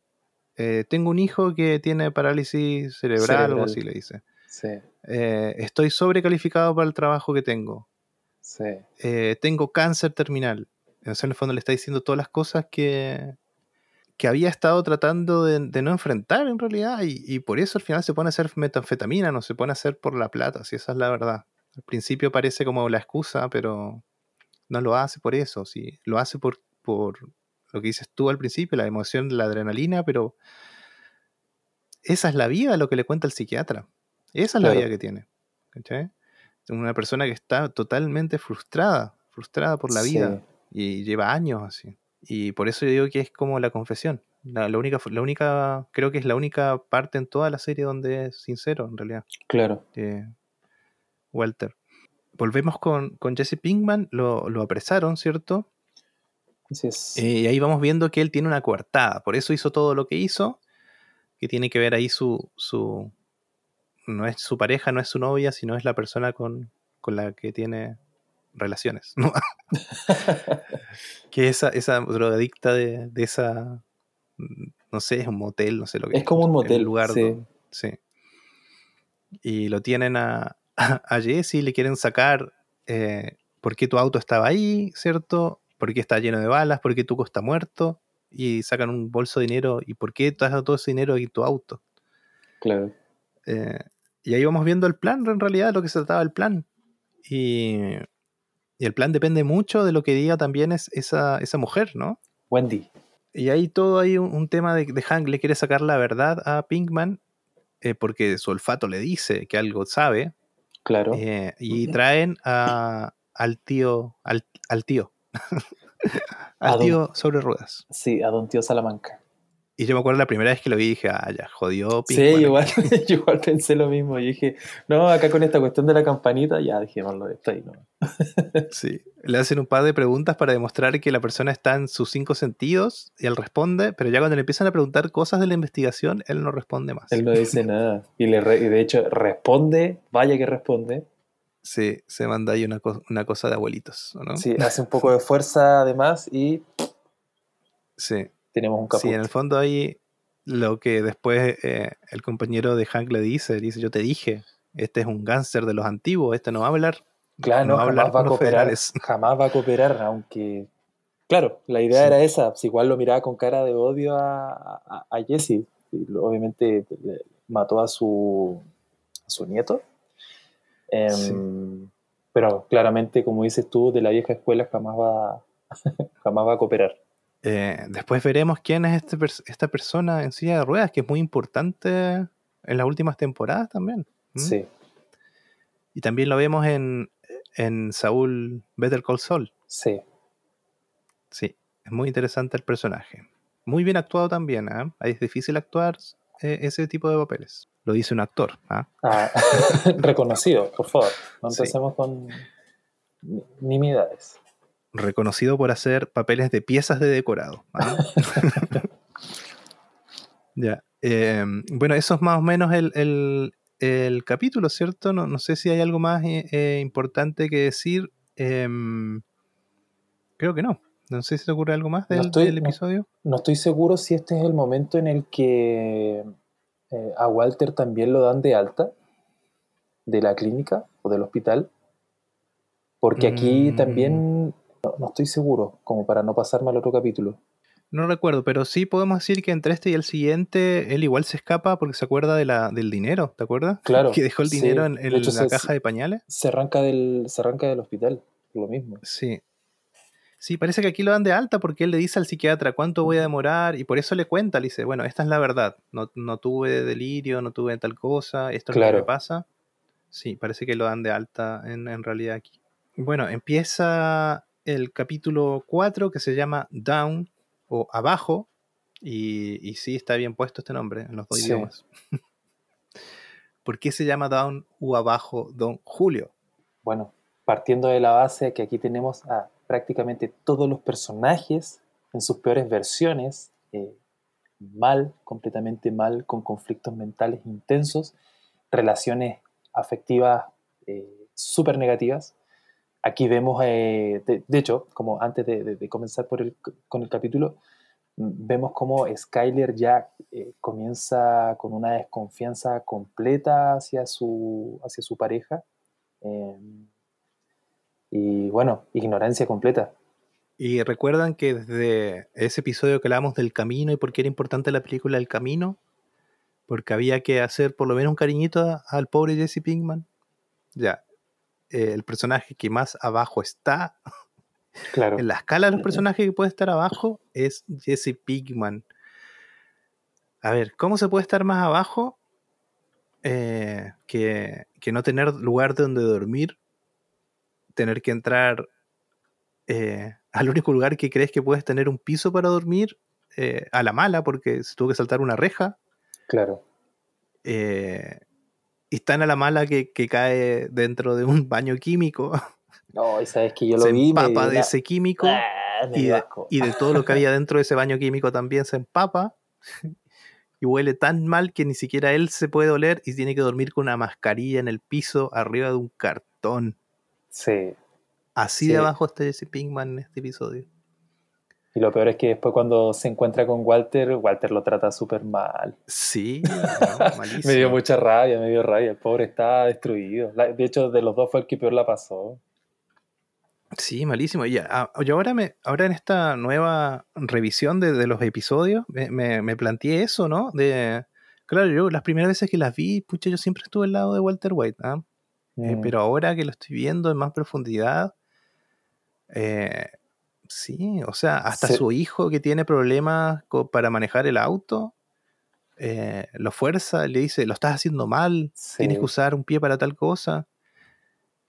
eh, tengo un hijo que tiene parálisis cerebral, o algo así le dice. Sí. Eh, estoy sobrecalificado para el trabajo que tengo. Sí. Eh, tengo cáncer terminal. Entonces, en el fondo le está diciendo todas las cosas que, que había estado tratando de, no enfrentar en realidad y, por eso al final se pone a hacer metanfetamina, no se pone a hacer por la plata, si esa es la verdad. Al principio parece como la excusa, pero no lo hace por eso, sí, lo hace por, por lo que dices tú al principio, la emoción, la adrenalina, pero esa es la vida, lo que le cuenta el psiquiatra. Esa es la vida que tiene. Una persona que está totalmente frustrada, frustrada por la vida y lleva años así. Y por eso yo digo que es como la confesión. La, única, la única, creo que es la única parte en toda la serie donde es sincero, en realidad. Claro. Walter. Volvemos con, Jesse Pinkman, lo, apresaron, ¿cierto? Así es. Eh, y ahí vamos viendo que él tiene una coartada, por eso hizo todo lo que hizo, que tiene que ver ahí su, su no es su pareja, no es su novia, sino es la persona con, con la que tiene relaciones. ¿no? que esa, esa drogadicta de, de, esa, no sé, es un motel, no sé lo que es. Es como un motel. lugar sí. sí. Y lo tienen a, a, Jesse y le quieren sacar eh, por qué tu auto estaba ahí, ¿cierto? ¿Por qué está lleno de balas? ¿Por qué tu está muerto? Y sacan un bolso de dinero. ¿Y por qué estás todo ese dinero en tu auto? Claro. Eh, y ahí vamos viendo el plan, en realidad, lo que se trataba el plan. Y y el plan depende mucho de lo que diga también es esa, esa mujer, ¿no? Wendy. Y ahí todo hay un, tema de, de, Hank le quiere sacar la verdad a Pinkman eh, porque su olfato le dice que algo sabe. Claro. Eh, y traen a, al tío, al, al tío. al tío sobre ruedas. Sí, a don tío Salamanca. Y yo me acuerdo la primera vez que lo vi dije, ah, ya, jodió. Sí, igual, yo igual pensé lo mismo. Y dije, no, acá con esta cuestión de la campanita, ya dijémoslo, esto ahí no. sí, le hacen un par de preguntas para demostrar que la persona está en sus cinco sentidos y él responde, pero ya cuando le empiezan a preguntar cosas de la investigación, él no responde más. Él no dice nada. Y, le y de hecho, responde, vaya que responde. Sí, se manda ahí una, una cosa de abuelitos, ¿no? Sí, hace un poco de fuerza además y. Sí tenemos un caput. Sí, en el fondo ahí lo que después eh, el compañero de Hank le dice, dice, yo te dije, este es un gánster de los antiguos, este no va a hablar. Claro, no, jamás va a cooperar, jamás va a cooperar, aunque, claro, la idea era esa, si igual lo miraba con cara de odio a, a, Jesse, obviamente mató a su, a su nieto, em, pero claramente, como dices tú, de la vieja escuela jamás va, jamás va a cooperar. Eh, después veremos quién es este esta persona en silla de ruedas, que es muy importante en las últimas temporadas también. Sí. Y también lo vemos en, en Saúl Better Call Saul. Sí. Sí, es muy interesante el personaje. Muy bien actuado también, ¿eh? Es difícil actuar eh, ese tipo de papeles. Lo dice un actor. ¿ah? ah reconocido, por favor. No empecemos con nimiedades reconocido por hacer papeles de piezas de decorado. ¿ah? ya. Em, bueno, eso es más o menos el, capítulo, ¿cierto? No, sé si hay algo más eh, eh, importante que decir. Em, creo que no. No sé si te ocurre algo más del, episodio. No, estoy seguro si este es el momento en el que eh, a Walter también lo dan de alta de la clínica o del hospital. Porque aquí mm. también no, estoy seguro, como para no pasarme al otro capítulo. No recuerdo, pero sí podemos decir que entre este y el siguiente él igual se escapa porque se acuerda de la, del dinero, ¿te acuerdas? Claro. Que dejó el dinero en, la caja de pañales. Se arranca, del, se arranca del hospital, lo mismo. Sí. Sí, parece que aquí lo dan de alta porque él le dice al psiquiatra cuánto voy a demorar y por eso le cuenta, le dice, bueno, esta es la verdad, no, tuve delirio, no tuve tal cosa, esto es lo que me pasa. Sí, parece que lo dan de alta en, en realidad aquí. Bueno, empieza el capítulo 4 que se llama Down o Abajo. Y, y sí, está bien puesto este nombre en los dos idiomas. ¿Por qué se llama Down o Abajo Don Julio? Bueno, partiendo de la base que aquí tenemos a prácticamente todos los personajes en sus peores versiones, eh, mal, completamente mal, con conflictos mentales intensos, relaciones afectivas eh, súper negativas, Aquí vemos, eh, de, hecho, como antes de, comenzar por el, con el capítulo, mm, vemos cómo Skyler ya eh, comienza con una desconfianza completa hacia su, hacia su pareja. Em, y bueno, ignorancia completa. Y recuerdan que desde ese episodio que hablamos del camino y por qué era importante la película El Camino, porque había que hacer por lo menos un cariñito al pobre Jesse Pinkman. Ya, eh, el personaje que más abajo está. Claro. en la escala de los personajes que puede estar abajo es Jesse Pigman. A ver, ¿cómo se puede estar más abajo eh, que, no tener lugar de donde dormir? Tener que entrar eh, al único lugar que crees que puedes tener un piso para dormir, a la mala, porque se tuvo que saltar una reja. Claro y tan a la mala que, cae dentro de un baño químico. No, y sabes que yo lo se vi. Empapa de ese químico ah, y, de, todo lo que había dentro de ese baño químico también se empapa. Y huele tan mal que ni siquiera él se puede oler y tiene que dormir con una mascarilla en el piso arriba de un cartón. Sí. Así de abajo está Jesse Pinkman en este episodio. Y lo peor es que después cuando se encuentra con Walter, Walter lo trata súper mal. Sí, me dio mucha rabia, me dio rabia. El pobre está destruido. De hecho, de los dos fue el que peor la pasó. Sí, malísimo. Y, ah, ahora, me, ahora en esta nueva revisión de, los episodios me, me, planteé eso, ¿no? De, claro, yo las primeras veces que las vi, pucha, yo siempre estuve al lado de Walter White, ¿ah? Eh, mm. pero ahora que lo estoy viendo en más profundidad, eh, Sí, o sea, hasta su hijo que tiene problemas para manejar el auto, eh, lo fuerza, le dice, lo estás haciendo mal, tienes que usar un pie para tal cosa.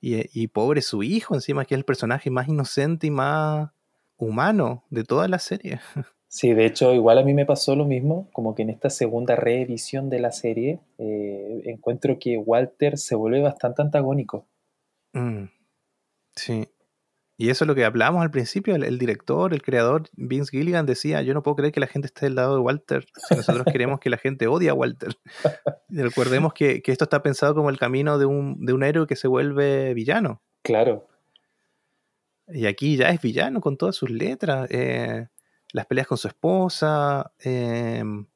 Y, pobre su hijo, encima que es el personaje más inocente y más humano de toda la serie. Sí, de hecho, igual a mí me pasó lo mismo, como que en esta segunda reedición de la serie, eh, encuentro que Walter se vuelve bastante antagónico. Mm, sí. Y eso es lo que hablamos al principio, el, director, el creador, Vince Gilligan decía, yo no puedo creer que la gente esté del lado de Walter, si nosotros queremos que la gente odie a Walter. Y recordemos que, esto está pensado como el camino de un, de un héroe que se vuelve villano. Claro. Y aquí ya es villano con todas sus letras. Eh, las peleas con su esposa, em,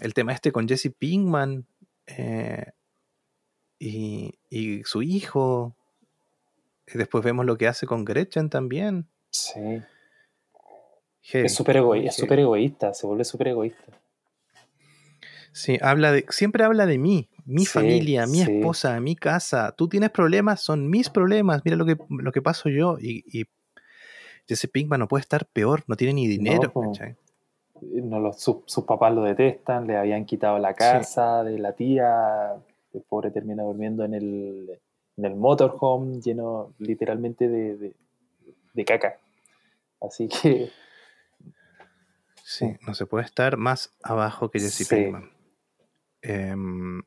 el tema este con Jesse Pinkman eh, y, su hijo. Y después vemos lo que hace con Gretchen también. Sí. es súper egoísta, se vuelve súper egoísta. Sí, habla de, siempre habla de mí, mi familia, mi esposa, mi casa. Tú tienes problemas, son mis problemas. Mira lo que, lo que paso yo. y ese Pinkman no puede estar peor, no tiene ni dinero. No, sus papás lo detestan, le habían quitado la casa de la tía, el pobre termina durmiendo en el, en el motorhome lleno literalmente de, caca. Así que... Sí, no se puede estar más abajo que Jesse Pinkman. Em,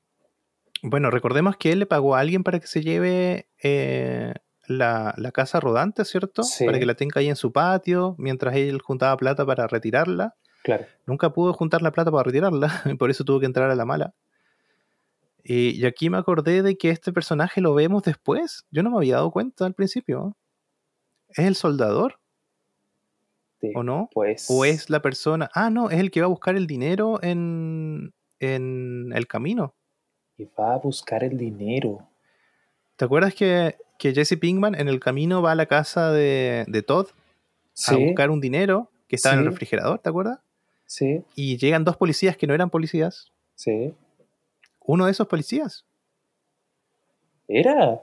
bueno, recordemos que él le pagó a alguien para que se lleve eh, la, casa rodante, ¿cierto? Para que la tenga ahí en su patio, mientras él juntaba plata para retirarla. Claro. Nunca pudo juntar la plata para retirarla, por eso tuvo que entrar a la mala. Y, aquí me acordé de que este personaje lo vemos después. Yo no me había dado cuenta al principio. ¿Es el soldador? ¿O no? Pues... ¿O es la persona? Ah, no, es el que va a buscar el dinero en, en el camino. Y va a buscar el dinero. ¿Te acuerdas que que Jesse Pinkman en el camino va a la casa de, Todd a buscar un dinero que estaba en el refrigerador, ¿te acuerdas? Sí. Y llegan dos policías que no eran policías. Sí. ¿Uno de esos policías? ¿Era?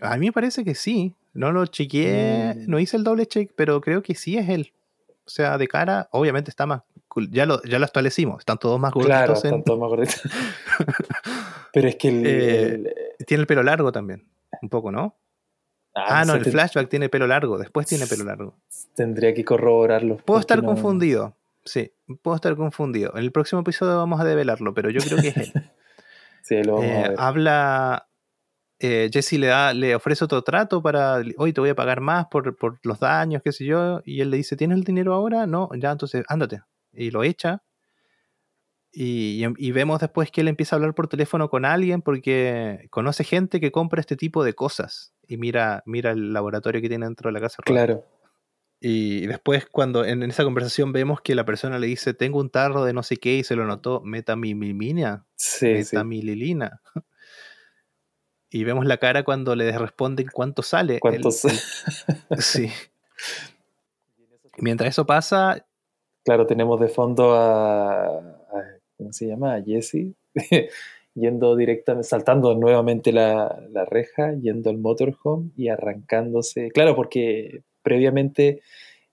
A mí me parece que sí. No lo chequeé, mm. no hice el doble check, pero creo que sí es él. O sea, de cara, obviamente está más. Ya lo, ya lo establecimos, están todos más gorditos. Claro, están todos más gorditos. pero es que eh, Tiene el pelo largo también. Un poco, ¿no? Ah, ah no, el flashback tiene pelo largo, después tiene pelo largo. Tendría que corroborarlo. Puedo estar confundido, sí, puedo estar confundido. En el próximo episodio vamos a develarlo, pero yo creo que es él. sí, lo vamos a eh, ver. Habla, eh, Jesse le, da, le ofrece otro trato para, hoy te voy a pagar más por, por, los daños, qué sé yo, y él le dice, ¿tienes el dinero ahora? No, ya, entonces, ándate. Y lo echa, y, vemos después que él empieza a hablar por teléfono con alguien porque conoce gente que compra este tipo de cosas y mira, mira el laboratorio que tiene dentro de la casa. Claro. Y después cuando en esa conversación vemos que la persona le dice, tengo un tarro de no sé qué y se lo notó, metamimimina, sí, metamililina. Y vemos la cara cuando le responden cuánto sale. ¿Cuánto sale? sí. Mientras eso pasa... Claro, tenemos de fondo a, ¿cómo se llama? Jesse, yendo directamente, saltando nuevamente la, reja, yendo al motorhome y arrancándose. Claro, porque previamente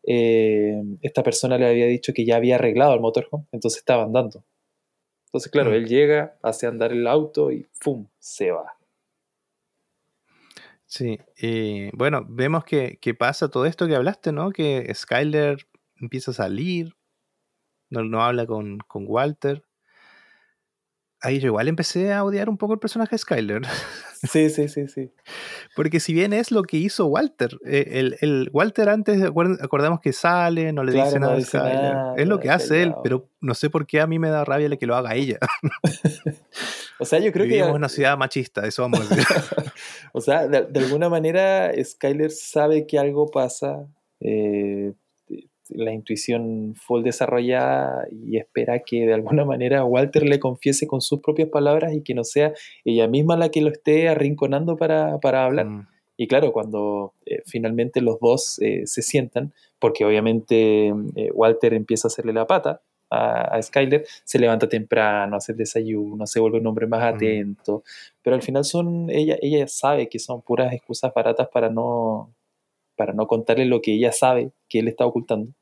eh, esta persona le había dicho que ya había arreglado el motorhome, entonces estaba andando. Entonces, claro, mm. él llega, hace andar el auto y ¡fum! se va. Sí, y bueno, vemos que, que, pasa todo esto que hablaste, ¿no? Que Skyler empieza a salir, no, no habla con, con Walter ahí yo igual empecé a odiar un poco el personaje de Skyler. Sí, sí, sí, sí. Porque si bien es lo que hizo Walter, eh, el, Walter antes, acordamos que sale, no le dice nada a Skyler. es lo que hace él, pero no sé por qué a mí me da rabia que lo haga ella. o sea, yo creo Vivimos que... en una ciudad machista, eso vamos a decir. o sea, de, alguna manera Skyler sabe que algo pasa, eh, la intuición full desarrollada y espera que de alguna manera Walter le confiese con sus propias palabras y que no sea ella misma la que lo esté arrinconando para, hablar. Mm. Y claro, cuando eh, finalmente los dos eh, se sientan, porque obviamente eh, Walter empieza a hacerle la pata a, Skyler, se levanta temprano, hace desayuno, se vuelve un hombre más mm. atento, pero al final son, ella, ella sabe que son puras excusas baratas para no, para no contarle lo que ella sabe que él está ocultando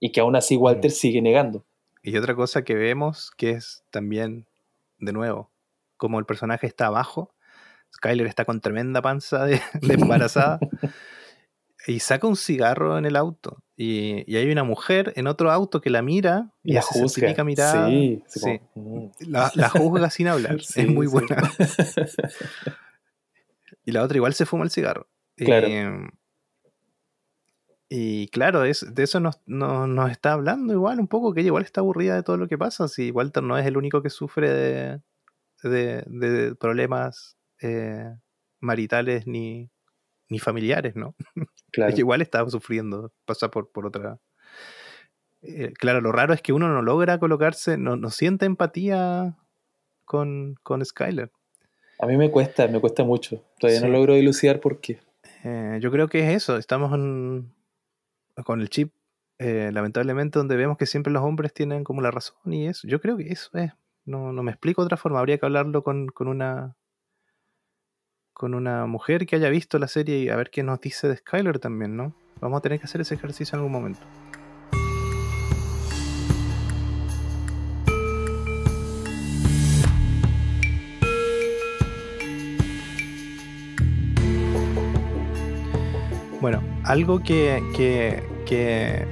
y que aún así Walter mm. sigue negando. Y otra cosa que vemos que es también, de nuevo, como el personaje está abajo, Skyler está con tremenda panza de, embarazada y saca un cigarro en el auto. y, y hay una mujer en otro auto que la mira Y la hace juzga. mirada. Sí, Sí. como, mm. La, la juzga sin hablar. Sí, es muy buena. Y la otra igual se fuma el cigarro. Claro. Eh, y claro, es, de eso nos, nos, nos está hablando igual un poco, que ella igual está aburrida de todo lo que pasa. Si Walter no es el único que sufre de, de, de problemas eh, maritales ni, ni familiares, ¿no? Claro. Que igual está sufriendo, pasa por, por otra... Eh, claro, lo raro es que uno no logra colocarse, no, no siente empatía con, con Skyler. A mí me cuesta, me cuesta mucho. Todavía no logro dilucidar por qué. Eh, yo creo que es eso, estamos en- con el chip, eh, lamentablemente, donde vemos que siempre los hombres tienen como la razón y eso. Yo creo que eso es. No, no me explico de otra forma. Habría que hablarlo con, con una con una mujer que haya visto la serie y a ver qué nos dice de Skyler también, ¿no? Vamos a tener que hacer ese ejercicio en algún momento. Bueno, algo que, que, que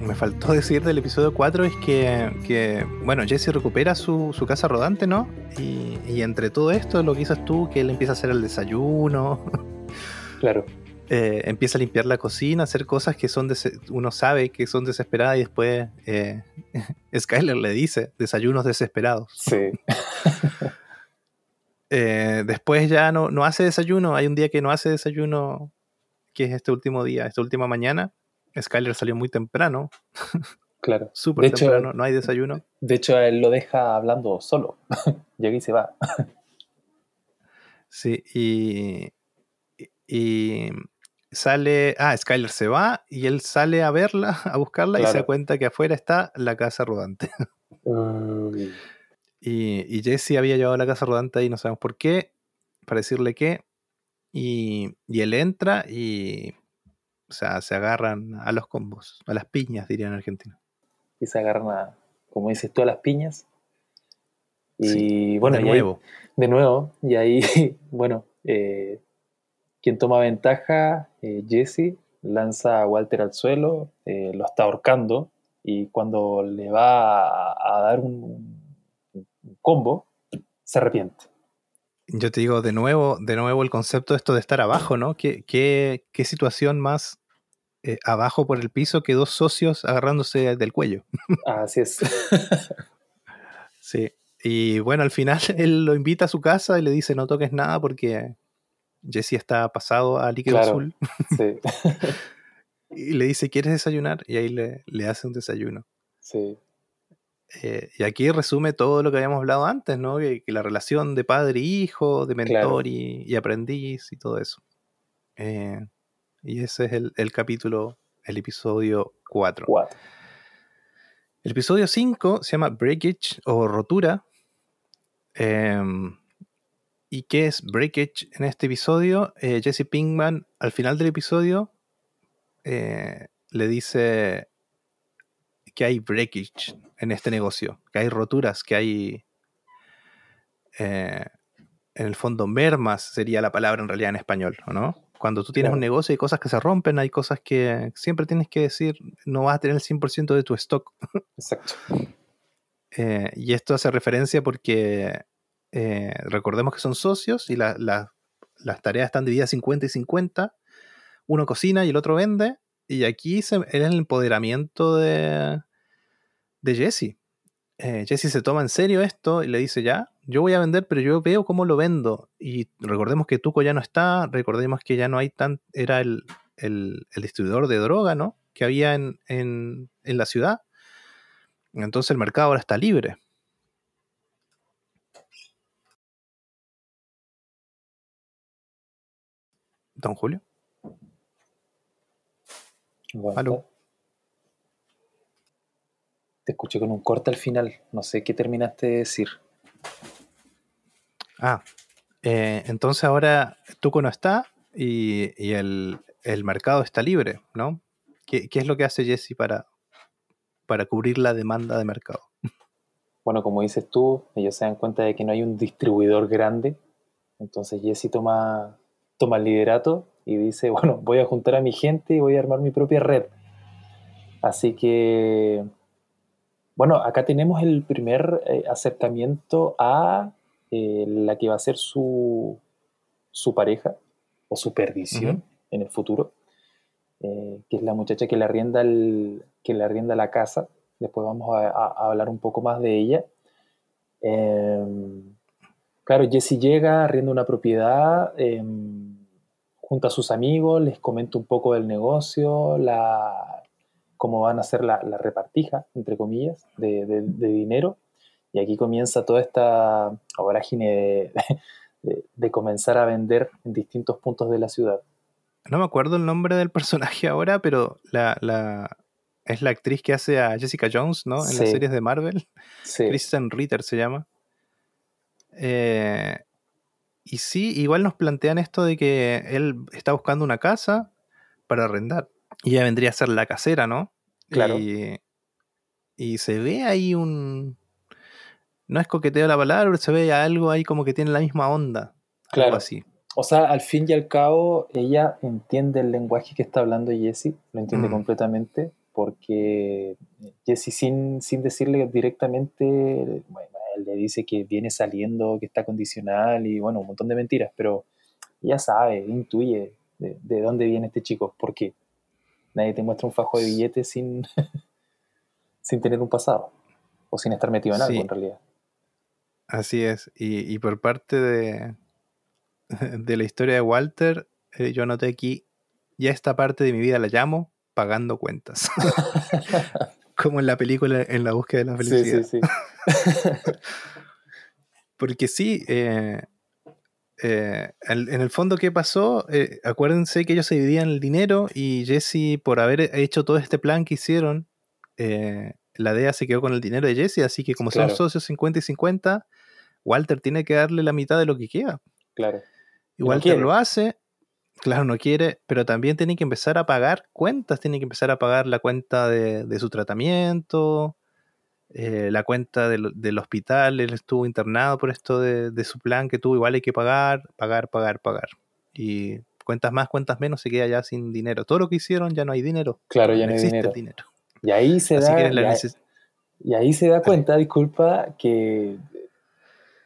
me faltó decir del episodio 4 es que, que, bueno, Jesse recupera su, su casa rodante, ¿no? Y, y entre todo esto, lo que dices tú, que él empieza a hacer el desayuno, Claro. eh, empieza a limpiar la cocina, hacer cosas que son des- uno sabe que son desesperadas y después eh, Skyler le dice desayunos desesperados. Sí. Eh, después ya no, no hace desayuno, hay un día que no hace desayuno, que es este último día, esta última mañana. Skyler salió muy temprano, Claro. súper hecho, temprano, no hay desayuno. De hecho, él lo deja hablando solo. Llega y se va. Sí, y, y sale, ah, Skyler se va y él sale a verla, a buscarla y se da cuenta que afuera está la casa rodante. Uy. Y, y Jesse había llevado la casa rodante ahí, no sabemos por qué, para decirle qué. Y, y él entra y, o sea, se agarran a los combos, a las piñas, dirían en Argentina. Y se agarran a, como dices tú, a las piñas. Y Sí, bueno, de y ahí- nuevo. de nuevo, y ahí, bueno, eh, quien toma ventaja, eh, Jesse, lanza a Walter al suelo, eh, lo está ahorcando, y cuando le va a, a dar un, un combo, se arrepiente. Yo te digo de nuevo, de nuevo el concepto de esto de estar abajo, ¿no? ¿Qué, qué, qué situación más eh, abajo por el piso que dos socios agarrándose del cuello? Así es. Sí. Y bueno, al final él lo invita a su casa y le dice no toques nada porque Jesse está pasado a líquido Claro. azul. sí, Y le dice, ¿quieres desayunar? Y ahí le, le hace un desayuno. sí, Eh, y aquí resume todo lo que habíamos hablado antes, ¿no? Que, que la relación de padre e hijo, de mentor Claro. y, y aprendiz y todo eso. Eh, y ese es el, el capítulo, el episodio 4. cuatro. El episodio 5 se llama Breakage o Rotura. Em, ¿Y qué es Breakage en este episodio? Eh, Jesse Pinkman al final del episodio le dice que hay breakage en este negocio, que hay roturas, que hay... eh, en el fondo, mermas sería la palabra en realidad en español, ¿o no? Cuando tú tienes Claro. un negocio hay cosas que se rompen, hay cosas que siempre tienes que decir, no vas a tener el 100% de tu stock. Exacto. Eh, y esto hace referencia porque eh, recordemos que son socios y la- la- las tareas están divididas 50 y 50. Uno cocina y el otro vende. Y aquí se, es el empoderamiento de, de Jesse. Eh, Jesse se toma en serio esto y le dice, ya, yo voy a vender, pero yo veo cómo lo vendo. Y recordemos que Tuco ya no está, recordemos que ya no hay tan... Era el, el- el distribuidor de droga, ¿no? Que había en, en- en la ciudad. Entonces el mercado ahora está libre. Don Julio. Aló. Te escuché con un corte al final. No sé qué terminaste de decir. Ah, eh, entonces ahora Tuco no está y, y el, el mercado está libre, ¿no? ¿Qué, qué es lo que hace Jesse para, para cubrir la demanda de mercado? Bueno, como dices tú, ellos se dan cuenta de que no hay un distribuidor grande. Entonces Jesse toma, toma el liderato y dice, bueno, voy a juntar a mi gente y voy a armar mi propia red. Así que, bueno, acá tenemos el primer eh, acercamiento a eh, la que va a ser su, su pareja o su perdición en el futuro, eh, que es la muchacha que le arrienda, el, que le arrienda la casa. Después vamos a, hablar un poco más de ella. Em, claro, Jesse llega, arrienda una propiedad em, junto a sus amigos, les comenta un poco del negocio, la, cómo van a hacer la, repartija, entre comillas, de, dinero. Y aquí comienza toda esta vorágine de, de, comenzar a vender en distintos puntos de la ciudad. No me acuerdo el nombre del personaje ahora, pero la, la es la actriz que hace a Jessica Jones, ¿no? En las series de Marvel. Kristen Ritter se llama. Eh, y sí, igual nos plantean esto de que él está buscando una casa para arrendar. Y ella vendría a ser la casera, ¿no? Claro. Y, y se ve ahí un. No es coqueteo la palabra, pero se ve algo ahí como que tiene la misma onda. Claro. así. O sea, al fin y al cabo, ella entiende el lenguaje que está hablando Jesse, lo entiende mm. completamente, porque Jesse, sin, sin decirle directamente, bueno, él le dice que viene saliendo, que está condicional y bueno, un montón de mentiras, pero ella sabe, intuye de, dónde viene este chico, porque nadie te muestra un fajo de billetes sin, sin tener un pasado o sin estar metido en algo en realidad. Así es, y, y por parte de, de la historia de Walter, eh, yo anoté aquí, ya esta parte de mi vida la llamo pagando cuentas. Como en la película En la búsqueda de la felicidad. Sí, sí, sí. Porque sí, eh, eh, en, el fondo, ¿qué pasó? acuérdense que ellos se dividían el dinero y Jesse, por haber hecho todo este plan que hicieron, la DEA se quedó con el dinero de Jesse, así que como son socios 50 y 50, Walter tiene que darle la mitad de lo que queda. Claro. Y Walter lo hace, claro, no quiere, pero también tiene que empezar a pagar cuentas, tiene que empezar a pagar la cuenta de, su tratamiento, eh, la cuenta del, hospital, él estuvo internado por esto de, su plan que tuvo, igual hay que pagar, pagar, pagar, pagar. Y cuentas más, cuentas menos, se queda ya sin dinero. Todo lo que hicieron ya no hay dinero. Claro, ya no, hay dinero. Y ahí se da... y ahí se da cuenta, disculpa, que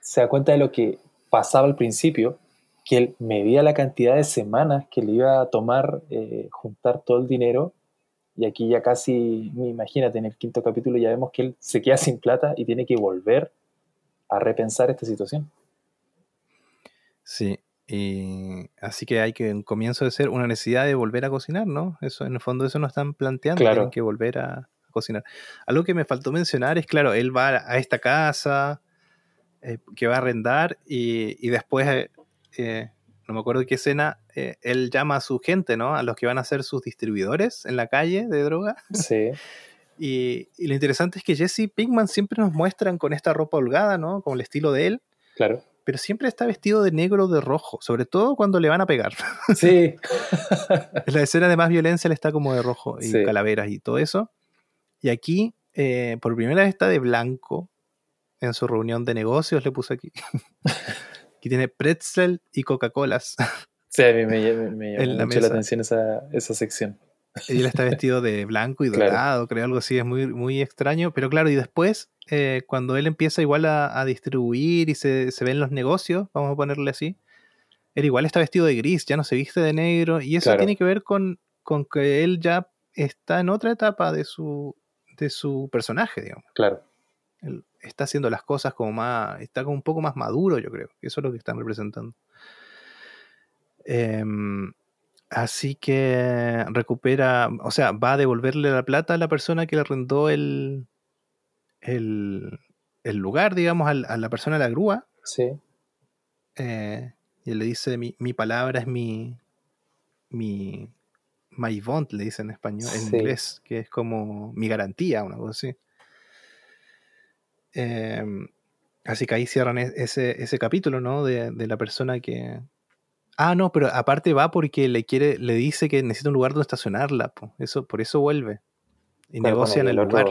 se da cuenta de lo que pasaba al principio, que él medía la cantidad de semanas que le iba a tomar eh, juntar todo el dinero. Y aquí ya casi, imagínate, en el quinto capítulo ya vemos que él se queda sin plata y tiene que volver a repensar esta situación. Sí, y así que hay que en comienzo de ser una necesidad de volver a cocinar, ¿no? Eso en el fondo eso no están planteando, tienen que volver a, cocinar. Algo que me faltó mencionar es, claro, él va a esta casa eh, que va a arrendar y, y después eh, eh, no me acuerdo qué escena, eh, él llama a su gente, ¿no? A los que van a ser sus distribuidores en la calle de droga. Sí. y, lo interesante es que Jesse Pinkman siempre nos muestran con esta ropa holgada, ¿no? Con el estilo de él. Claro. Pero siempre está vestido de negro o de rojo, sobre todo cuando le van a pegar. Sí. en la escena de más violencia él está como de rojo y calaveras y todo eso. Y aquí, eh, por primera vez está de blanco en su reunión de negocios, le puse aquí. que tiene pretzel y Coca-Colas. Sí, a mí me, llama mucho la atención esa, esa sección. Él está vestido de blanco y dorado, creo algo así, es muy, muy extraño. Pero claro, y después, eh, cuando él empieza igual a, distribuir y se, se ven los negocios, vamos a ponerle así, él igual está vestido de gris, ya no se viste de negro. Y eso tiene que ver con, con que él ya está en otra etapa de su, de su personaje, digamos. Claro está haciendo las cosas como más, está como un poco más maduro, yo creo. Eso es lo que están representando. Em, así que recupera, o sea, va a devolverle la plata a la persona que le arrendó el, el, el lugar, digamos, a la persona de la grúa. Sí. Eh, y él le dice, mi, mi, palabra es mi, mi, my bond, le dice en español, en inglés, que es como mi garantía, una cosa así. Em, así que ahí cierran e-, ese, ese capítulo, ¿no? De, la persona que. Ah, no, pero aparte va porque le quiere, le dice que necesita un lugar donde estacionarla, eso, por eso vuelve. Y negocian el, lugar.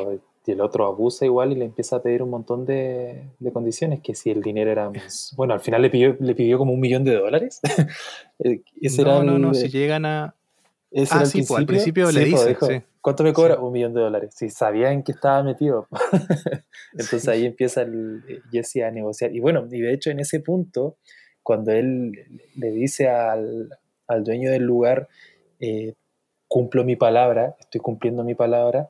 y el otro abusa igual y le empieza a pedir un montón de, condiciones, que si el dinero era más... Bueno, al final le pidió, le pidió como un millón de dólares. no, no, no, si llegan a... Ah, sí, al principio le dice, sí. ¿Cuánto me cobra? Un millón de dólares. Si sabían que estaba metido. Entonces ahí empieza el, eh, Jesse a negociar. Y bueno, y de hecho en ese punto, cuando él le dice al, al dueño del lugar, eh, cumplo mi palabra, estoy cumpliendo mi palabra,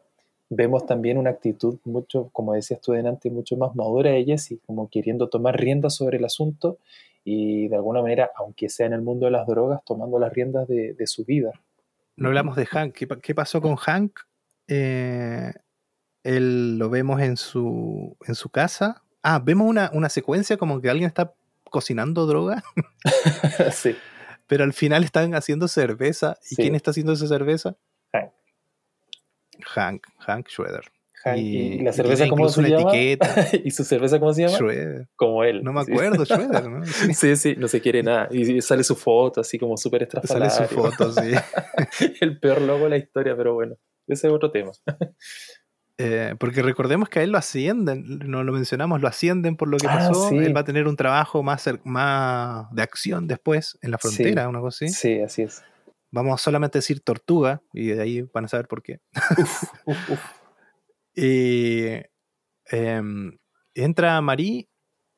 vemos también una actitud mucho, como decías tú delante, mucho más madura de Jesse, como queriendo tomar riendas sobre el asunto y de alguna manera, aunque sea en el mundo de las drogas, tomando las riendas de, de su vida no hablamos de Hank. ¿Qué, pasó con Hank? Eh, él lo vemos en su, en su casa. Ah, vemos una, una secuencia como que alguien está cocinando droga. sí. Pero al final están haciendo cerveza. ¿Y quién está haciendo esa cerveza? Hank. Hank, Hank Schroeder y, la cerveza, ¿cómo se llama? Etiqueta. ¿Y su cerveza cómo se llama? Schroeder. Como él. No me acuerdo, Schroeder, ¿no? Sí. sí, no se quiere nada. Y sale su foto, así como súper estrafalario. Sale su foto, sí. El peor logo de la historia, pero bueno, ese es otro tema. Eh, porque recordemos que a él lo ascienden, no lo mencionamos, lo ascienden por lo que ah, pasó. Él va a tener un trabajo más, más de acción después en la frontera, una cosa así. Sí, así es. Vamos solamente a decir tortuga y de ahí van a saber por qué. uf, uf, uf. Y em, entra Marie,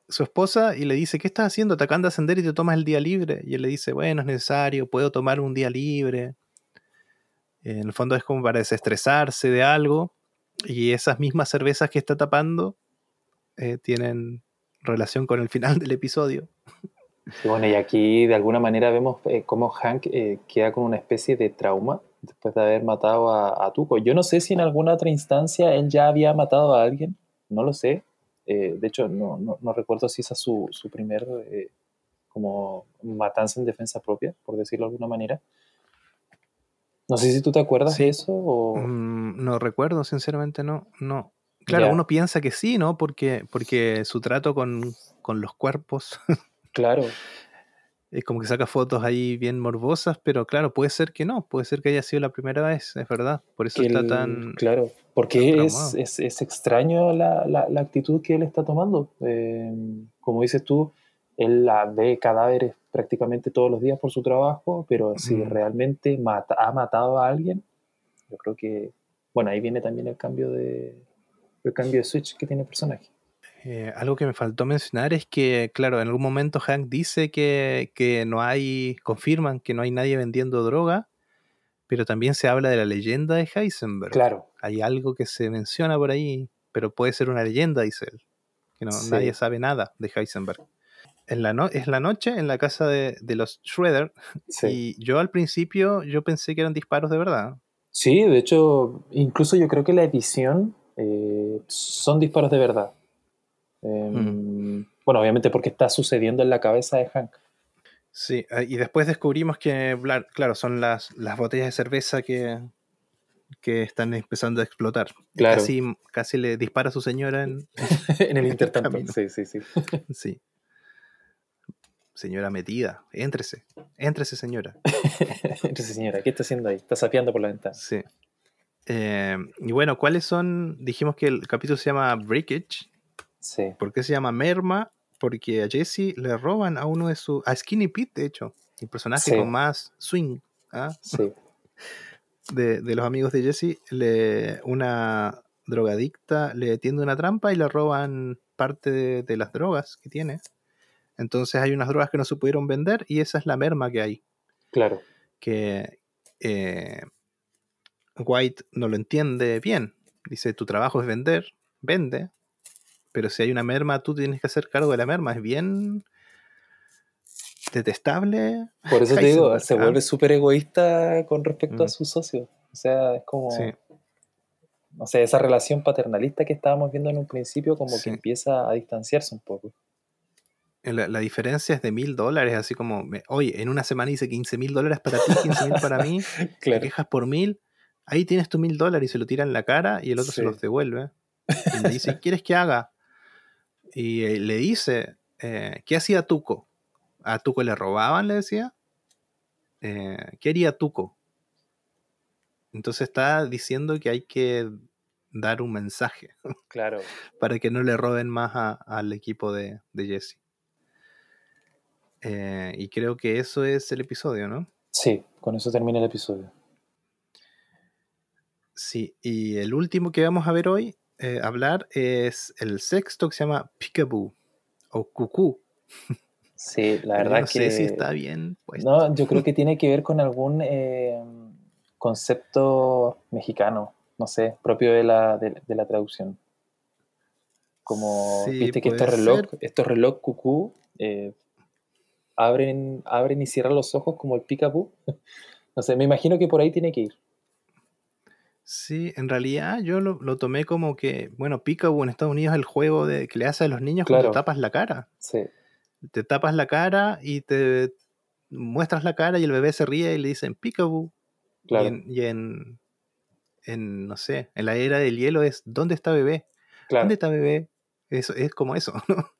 su esposa, y le dice, ¿qué estás haciendo? Te acaban de ascender y te tomas el día libre. Y él le dice, bueno, es necesario, puedo tomar un día libre. En el fondo es como para desestresarse de algo. Y esas mismas cervezas que está tapando eh, tienen relación con el final del episodio. bueno, y aquí de alguna manera vemos eh, cómo Hank eh, queda con una especie de trauma después de haber matado a, Tuco. Yo no sé si en alguna otra instancia él ya había matado a alguien, no lo sé. Eh, de hecho, no, no, recuerdo si esa es su, su primer eh, como matanza en defensa propia, por decirlo de alguna manera. No sé si tú te acuerdas de eso o... Mm, no recuerdo, sinceramente no. no. Claro, uno piensa que sí, ¿no? Porque, porque su trato con, con los cuerpos. claro es como que saca fotos ahí bien morbosas, pero claro, puede ser que no, puede ser que haya sido la primera vez, es verdad. Por eso está tan. Claro, porque es, es, extraño la, la, actitud que él está tomando. Em, como dices tú, él la ve cadáveres prácticamente todos los días por su trabajo, pero si realmente mata, ha matado a alguien, yo creo que. Bueno, ahí viene también el cambio de, el cambio de switch que tiene el personaje. Eh, algo que me faltó mencionar es que, claro, en algún momento Hank dice que, no hay, confirman que no hay nadie vendiendo droga, pero también se habla de la leyenda de Heisenberg. Claro. Hay algo que se menciona por ahí, pero puede ser una leyenda, dice él. Que no, nadie sabe nada de Heisenberg. En la no, es la noche en la casa de, los Schroeder. Y yo al principio yo pensé que eran disparos de verdad. Sí, de hecho, incluso yo creo que la edición eh, son disparos de verdad. Em, bueno, obviamente porque está sucediendo en la cabeza de Hank. Sí, eh, y después descubrimos que, claro, son las, las botellas de cerveza que, que están empezando a explotar. Casi, casi le dispara a su señora en, en el intercambio. Sí, sí, sí. sí. Señora metida, éntrese, éntrese señora. éntrese señora, ¿qué está haciendo ahí? Está sapeando por la ventana. Sí. Eh, y bueno, ¿cuáles son? Dijimos que el capítulo se llama Breakage, ¿Por qué se llama Merma? Porque a Jesse le roban a uno de sus. a Skinny Pete, de hecho. El personaje con más swing. ¿ah? De, los amigos de Jesse, le, una drogadicta le tiende una trampa y le roban parte de, las drogas que tiene. Entonces hay unas drogas que no se pudieron vender y esa es la merma que hay. Claro. Que eh, White no lo entiende bien. Dice, tu trabajo es vender, vende, pero si hay una merma, tú tienes que hacer cargo de la merma. Es bien detestable. Por eso te digo, se vuelve súper egoísta con respecto a mm. su socio. O sea, es como. Sí. No sé, esa relación paternalista que estábamos viendo en un principio, como que empieza a distanciarse un poco. La, diferencia es de mil dólares, así como, oye, en una semana hice 15 mil dólares para ti, 15 mil para mí, te quejas por mil, ahí tienes tu mil dólares y se lo tira en la cara y el otro se los devuelve. Y me dice, ¿quieres que haga? y eh, le dice, eh, ¿qué hacía Tuco? ¿A Tuco le robaban? Le decía. Eh, ¿Qué haría Tuco? Entonces está diciendo que hay que dar un mensaje. Claro. para que no le roben más al equipo de, de Jesse. Y creo que eso es el episodio, ¿no? Sí, con eso termina el episodio. Sí, y el último que vamos a ver hoy, eh, hablar, es el sexto que se llama Peekaboo o Cucú. Sí, la verdad no que... sé si está bien. No, yo creo que tiene que ver con algún eh, concepto mexicano, no sé, propio de la, de, de la traducción. Como, Sí, viste que este reloj, ser. estos reloj cucú eh, abren, abren y cierran los ojos como el picapú. No sé, me imagino que por ahí tiene que ir. Sí, en realidad yo lo, lo tomé como que, bueno, Peekaboo en Estados Unidos es el juego de, que le hace a los niños cuando Claro. te tapas la cara. Sí, Te tapas la cara y te muestras la cara y el bebé se ríe y le dicen Peekaboo. claro. Y, en, y en, en, no sé, en la era del hielo es ¿dónde está bebé? claro. ¿Dónde está bebé? Eso, es como eso, ¿no?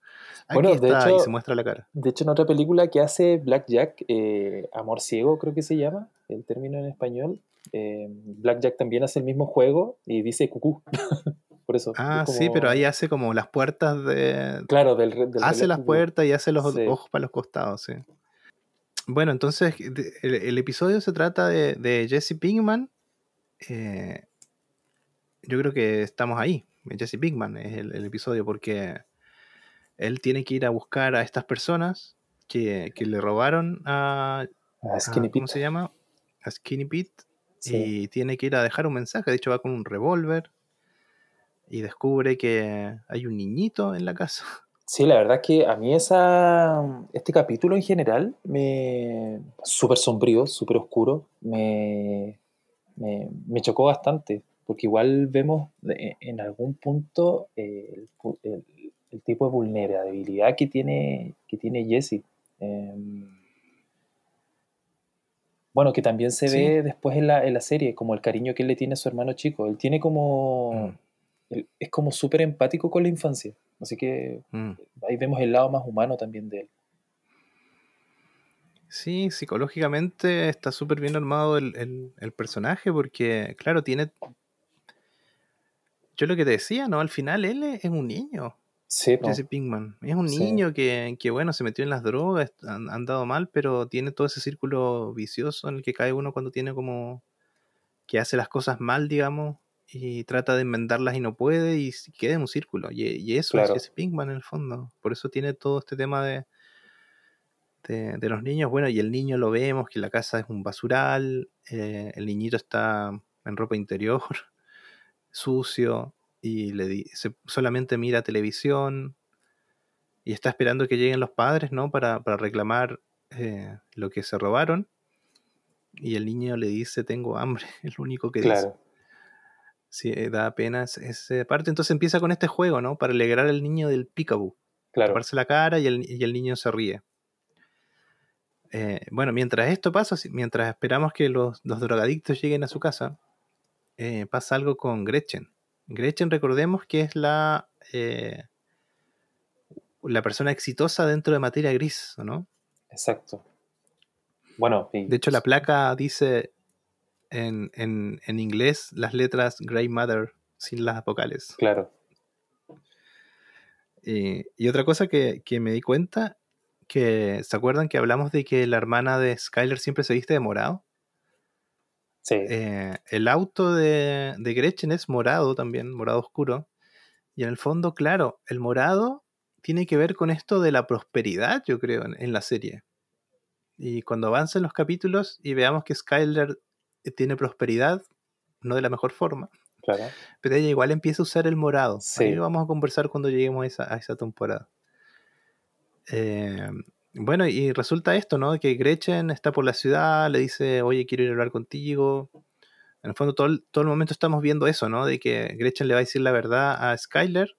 Aquí Bueno, de y hecho- se muestra la cara. De hecho, en otra película que hace Blackjack, eh, Amor Ciego creo que se llama, el término en español, eh, Blackjack también hace el mismo juego y dice cucú. Por eso. Ah, es sí, pero ahí hace como las puertas de... Claro, del, del hace las puertas y hace los Sí. ojos para los costados, sí. Bueno, entonces el, el episodio se trata de, de Jesse Pinkman. eh, yo creo que estamos ahí. Jesse Pinkman es el, el episodio porque él tiene que ir a buscar a estas personas que, que le robaron a, a- Skinny ¿cómo Pete. se llama? A Skinny Pete Sí. y tiene que ir a dejar un mensaje. De hecho, va con un revólver y descubre que hay un niñito en la casa. Sí, la verdad es que a mí esa, este capítulo en general me súper sombrío, súper oscuro, me, me, me chocó bastante, porque igual vemos en algún punto eh, el, pu- el- el tipo de vulnerabilidad que tiene, que tiene Jesse. Em, bueno, que también se Sí. ve después en la, en la serie, como el cariño que él le tiene a su hermano chico. Él tiene como... Mm. él es como súper empático con la infancia. Así que Mm. ahí vemos el lado más humano también de él. Sí, psicológicamente está súper bien armado el, el- el personaje porque, claro, tiene... Yo lo que te decía, ¿no? Al final él es, es un niño, Sí. Jesse Pinkman. Es un Sí. niño que, que, bueno, se metió en las drogas, han, han dado mal, pero tiene todo ese círculo vicioso en el que cae uno cuando tiene como... que hace las cosas mal, digamos, y trata de enmendarlas y no puede y queda en un círculo. Y, y eso Claro. es Jesse Pinkman en el fondo. Por eso tiene todo este tema de, de, de los niños. Bueno, y el niño lo vemos, que la casa es un basural, eh, el niñito está en ropa interior, sucio, y le di- se- solamente mira televisión y está esperando que lleguen los padres, ¿no? Para, para reclamar eh, lo que se robaron. Y el niño le dice, tengo hambre, es lo único que dice. Sí, eh, da pena ese- esa parte. Entonces empieza con este juego, ¿no? Para alegrar al niño del peekaboo. Claro. Taparse la cara y el, y el niño se ríe. Eh, bueno, mientras esto pasa, mientras esperamos que los, los drogadictos lleguen a su casa, eh, pasa algo con Gretchen. Gretchen, recordemos que es la, eh, la persona exitosa dentro de materia gris, ¿o ¿no? Exacto. Bueno, y- De hecho, la placa dice en, en- en inglés las letras Grey Matter sin las vocales. Claro. Y, y otra cosa que, que me di cuenta, que ¿se acuerdan que hablamos de que la hermana de Skyler siempre se viste de morado? Sí. Eh, el auto de, de Gretchen es morado también, morado oscuro. Y en el fondo, claro, el morado tiene que ver con esto de la prosperidad, yo creo, en, en la serie. Y cuando avancen los capítulos y veamos que Skyler eh, tiene prosperidad, no de la mejor forma, claro. pero ella igual empieza a usar el morado. Sí. Ahí lo vamos a conversar cuando lleguemos a esa, a esa temporada. Eh, bueno, y resulta esto, ¿no? Que Gretchen está por la ciudad, le dice, oye, quiero ir a hablar contigo. En el fondo, todo el, todo el momento estamos viendo eso, ¿no? De que Gretchen le va a decir la verdad a Skyler,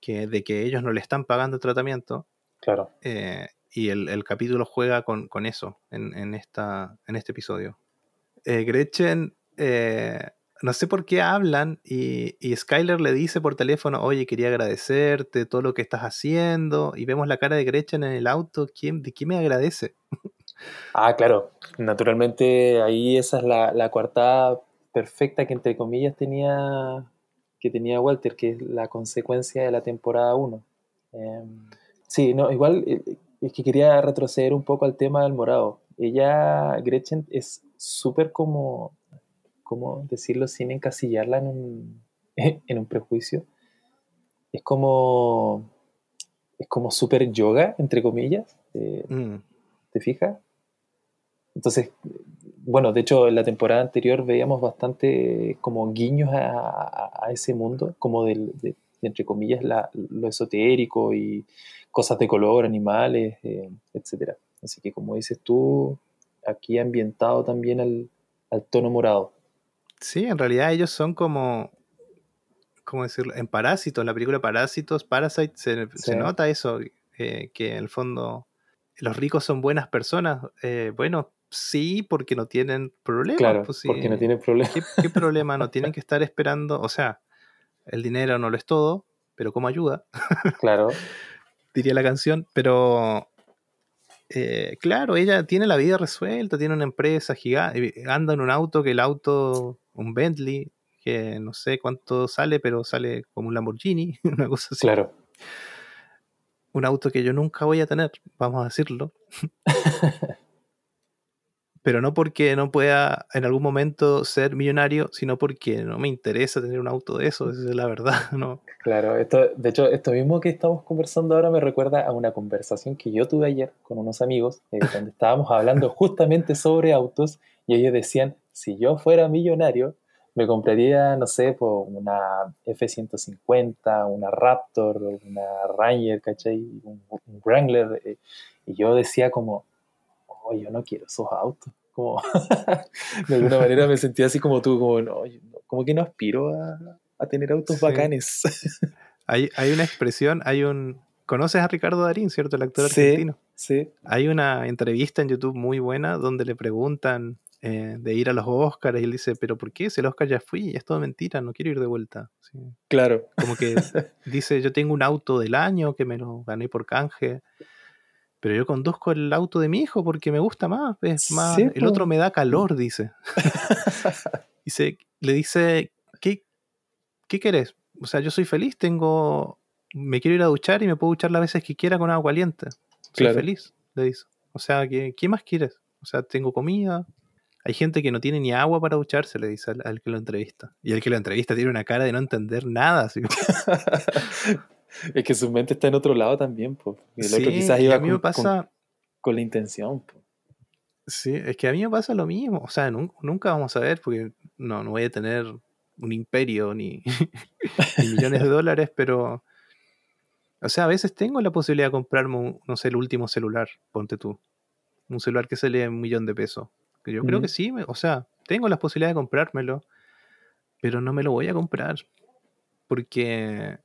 que, de que ellos no le están pagando el tratamiento. Claro. eh, y el, el capítulo juega con, con eso en, en esta, en este episodio. Eh, Gretchen, eh, no sé por qué hablan y, y Skyler le dice por teléfono, oye, quería agradecerte todo lo que estás haciendo. Y vemos la cara de Gretchen en el auto. ¿Quién, ¿De qué me agradece? Ah, claro. Naturalmente ahí esa es la, la coartada perfecta que entre comillas tenía que tenía Walter, que es la consecuencia de la temporada 1. sí, no, igual eh, es que quería retroceder un poco al tema del morado. Ella, Gretchen, es súper como ¿cómo decirlo sin encasillarla en un, en un prejuicio? Es como, es como super yoga, entre comillas, eh, Mm, ¿te fijas? Entonces, bueno, de hecho en la temporada anterior veíamos bastante como guiños a, a- a ese mundo, como del, de, entre comillas, la- lo esotérico y cosas de color, animales, eh, etcétera. Así que como dices tú, aquí ambientado también al, al tono morado. Sí, en realidad ellos son como, ¿cómo decirlo? En Parásitos, la película Parásitos, Parasite, se, Sí. se nota eso, eh, que en el fondo los ricos son buenas personas. Eh, bueno, sí, porque no tienen problemas. Claro, pues sí. porque no tiene problema. ¿Qué, qué problema? No tienen que estar esperando, o sea, el dinero no lo es todo, pero como ayuda, Claro, diría la canción, pero eh, claro, ella tiene la vida resuelta, tiene una empresa gigante, anda en un auto que el auto, un Bentley, que no sé cuánto sale, pero sale como un Lamborghini, una cosa así. claro. Un auto que yo nunca voy a tener, vamos a decirlo. pero no porque no pueda en algún momento ser millonario, sino porque no me interesa tener un auto de eso, esa es la verdad, ¿no? Claro, esto, de hecho, esto mismo que estamos conversando ahora me recuerda a una conversación que yo tuve ayer con unos amigos, eh, donde estábamos hablando justamente sobre autos y ellos decían, si yo fuera millonario, me compraría, no sé, po, una F-150, una Raptor, una Ranger, ¿cachai? Un, un Wrangler. eh, y yo decía como, oh, yo no quiero esos autos. Como, de alguna manera me sentía así como tú, como, no, no- como que no aspiro a, a tener autos Sí. bacanes. Hay, hay una expresión, hay un... ¿Conoces a Ricardo Darín, cierto? El actor Sí. argentino. sí, Hay una entrevista en YouTube muy buena donde le preguntan eh, de ir a los Oscars y él dice, pero ¿por qué? Si el Oscar ya fui, es todo mentira, no quiero ir de vuelta. Sí. claro. Como que dice, yo tengo un auto del año que me lo gané por canje, pero yo conduzco el auto de mi hijo porque me gusta más, es más, Sí, el otro me da calor, dice. dice, le dice, ¿qué, ¿qué querés? O sea, yo soy feliz, tengo, me quiero ir a duchar y me puedo duchar las veces que quiera con agua caliente. Soy Claro. feliz, le dice. O sea, ¿qué, ¿qué más quieres? O sea, tengo comida. Hay gente que no tiene ni agua para ducharse, le dice al, al que lo entrevista. Y el que lo entrevista tiene una cara de no entender nada. Así es que su mente está en otro lado también, pues. Y el otro Sí, quizás y iba a mí me con, con- pasa, con la intención, po. sí, es que a mí me pasa lo mismo. O sea, nun- nunca vamos a ver porque no, no voy a tener un imperio ni, ni millones de dólares, pero, o sea, a veces tengo la posibilidad de comprarme, un, no sé, el último celular, ponte tú. Un celular que sale un millón de pesos. Yo creo Ujú. que sí, me- o sea, tengo la posibilidad de comprármelo, pero no me lo voy a comprar porque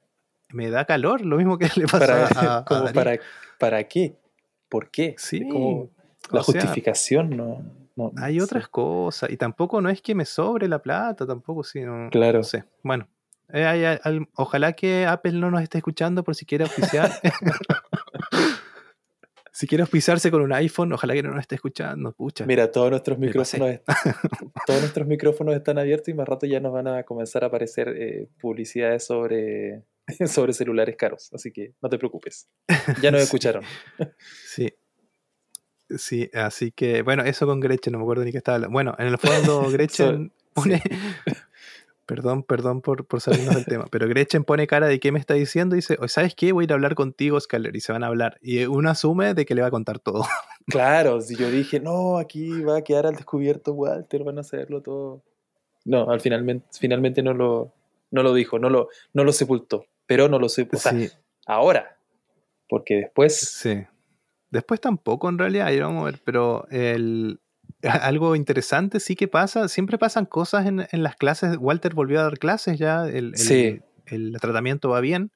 me da calor, lo mismo que le pasa Para, a, como para, ¿Para qué? ¿Por qué? Sí, como la sea, justificación, no, no- Hay otras cosas, y tampoco no es que me sobre la plata, tampoco sí, no, Claro. no sé. Bueno, eh, hay- hay- al- ojalá que Apple no nos esté escuchando por si quiere auspiciar. si quiere auspiciarse con un iPhone, ojalá que no nos esté escuchando, pucha. Mira, todos nuestros micrófonos, todos nuestros micrófonos están abiertos y más rato ya nos van a comenzar a aparecer eh, publicidades sobre, sobre celulares caros. Así que no te preocupes. Ya nos Sí. escucharon. Sí. Sí, así que, bueno, eso con Gretchen, no me acuerdo ni qué estaba hablando. Bueno, en el fondo Gretchen pone... Perdón, perdón por, por salirnos del tema, pero Gretchen pone cara de qué me está diciendo y dice, "Oye, ¿sabes qué? Voy a ir a hablar contigo, Skyler, y se van a hablar. Y uno asume de que le va a contar todo. Claro, si yo dije, no, aquí va a quedar al descubierto Walter, van a saberlo todo. No, al finalmente, finalmente no lo, no lo dijo, no lo, no lo sepultó, pero no lo sepultó. O sea, Sí, ahora, porque después, sí. Después tampoco en realidad, ahí vamos a ver, pero el, algo interesante sí que pasa, siempre pasan cosas en, en las clases, Walter volvió a dar clases ya, el, el- Sí. el tratamiento va bien.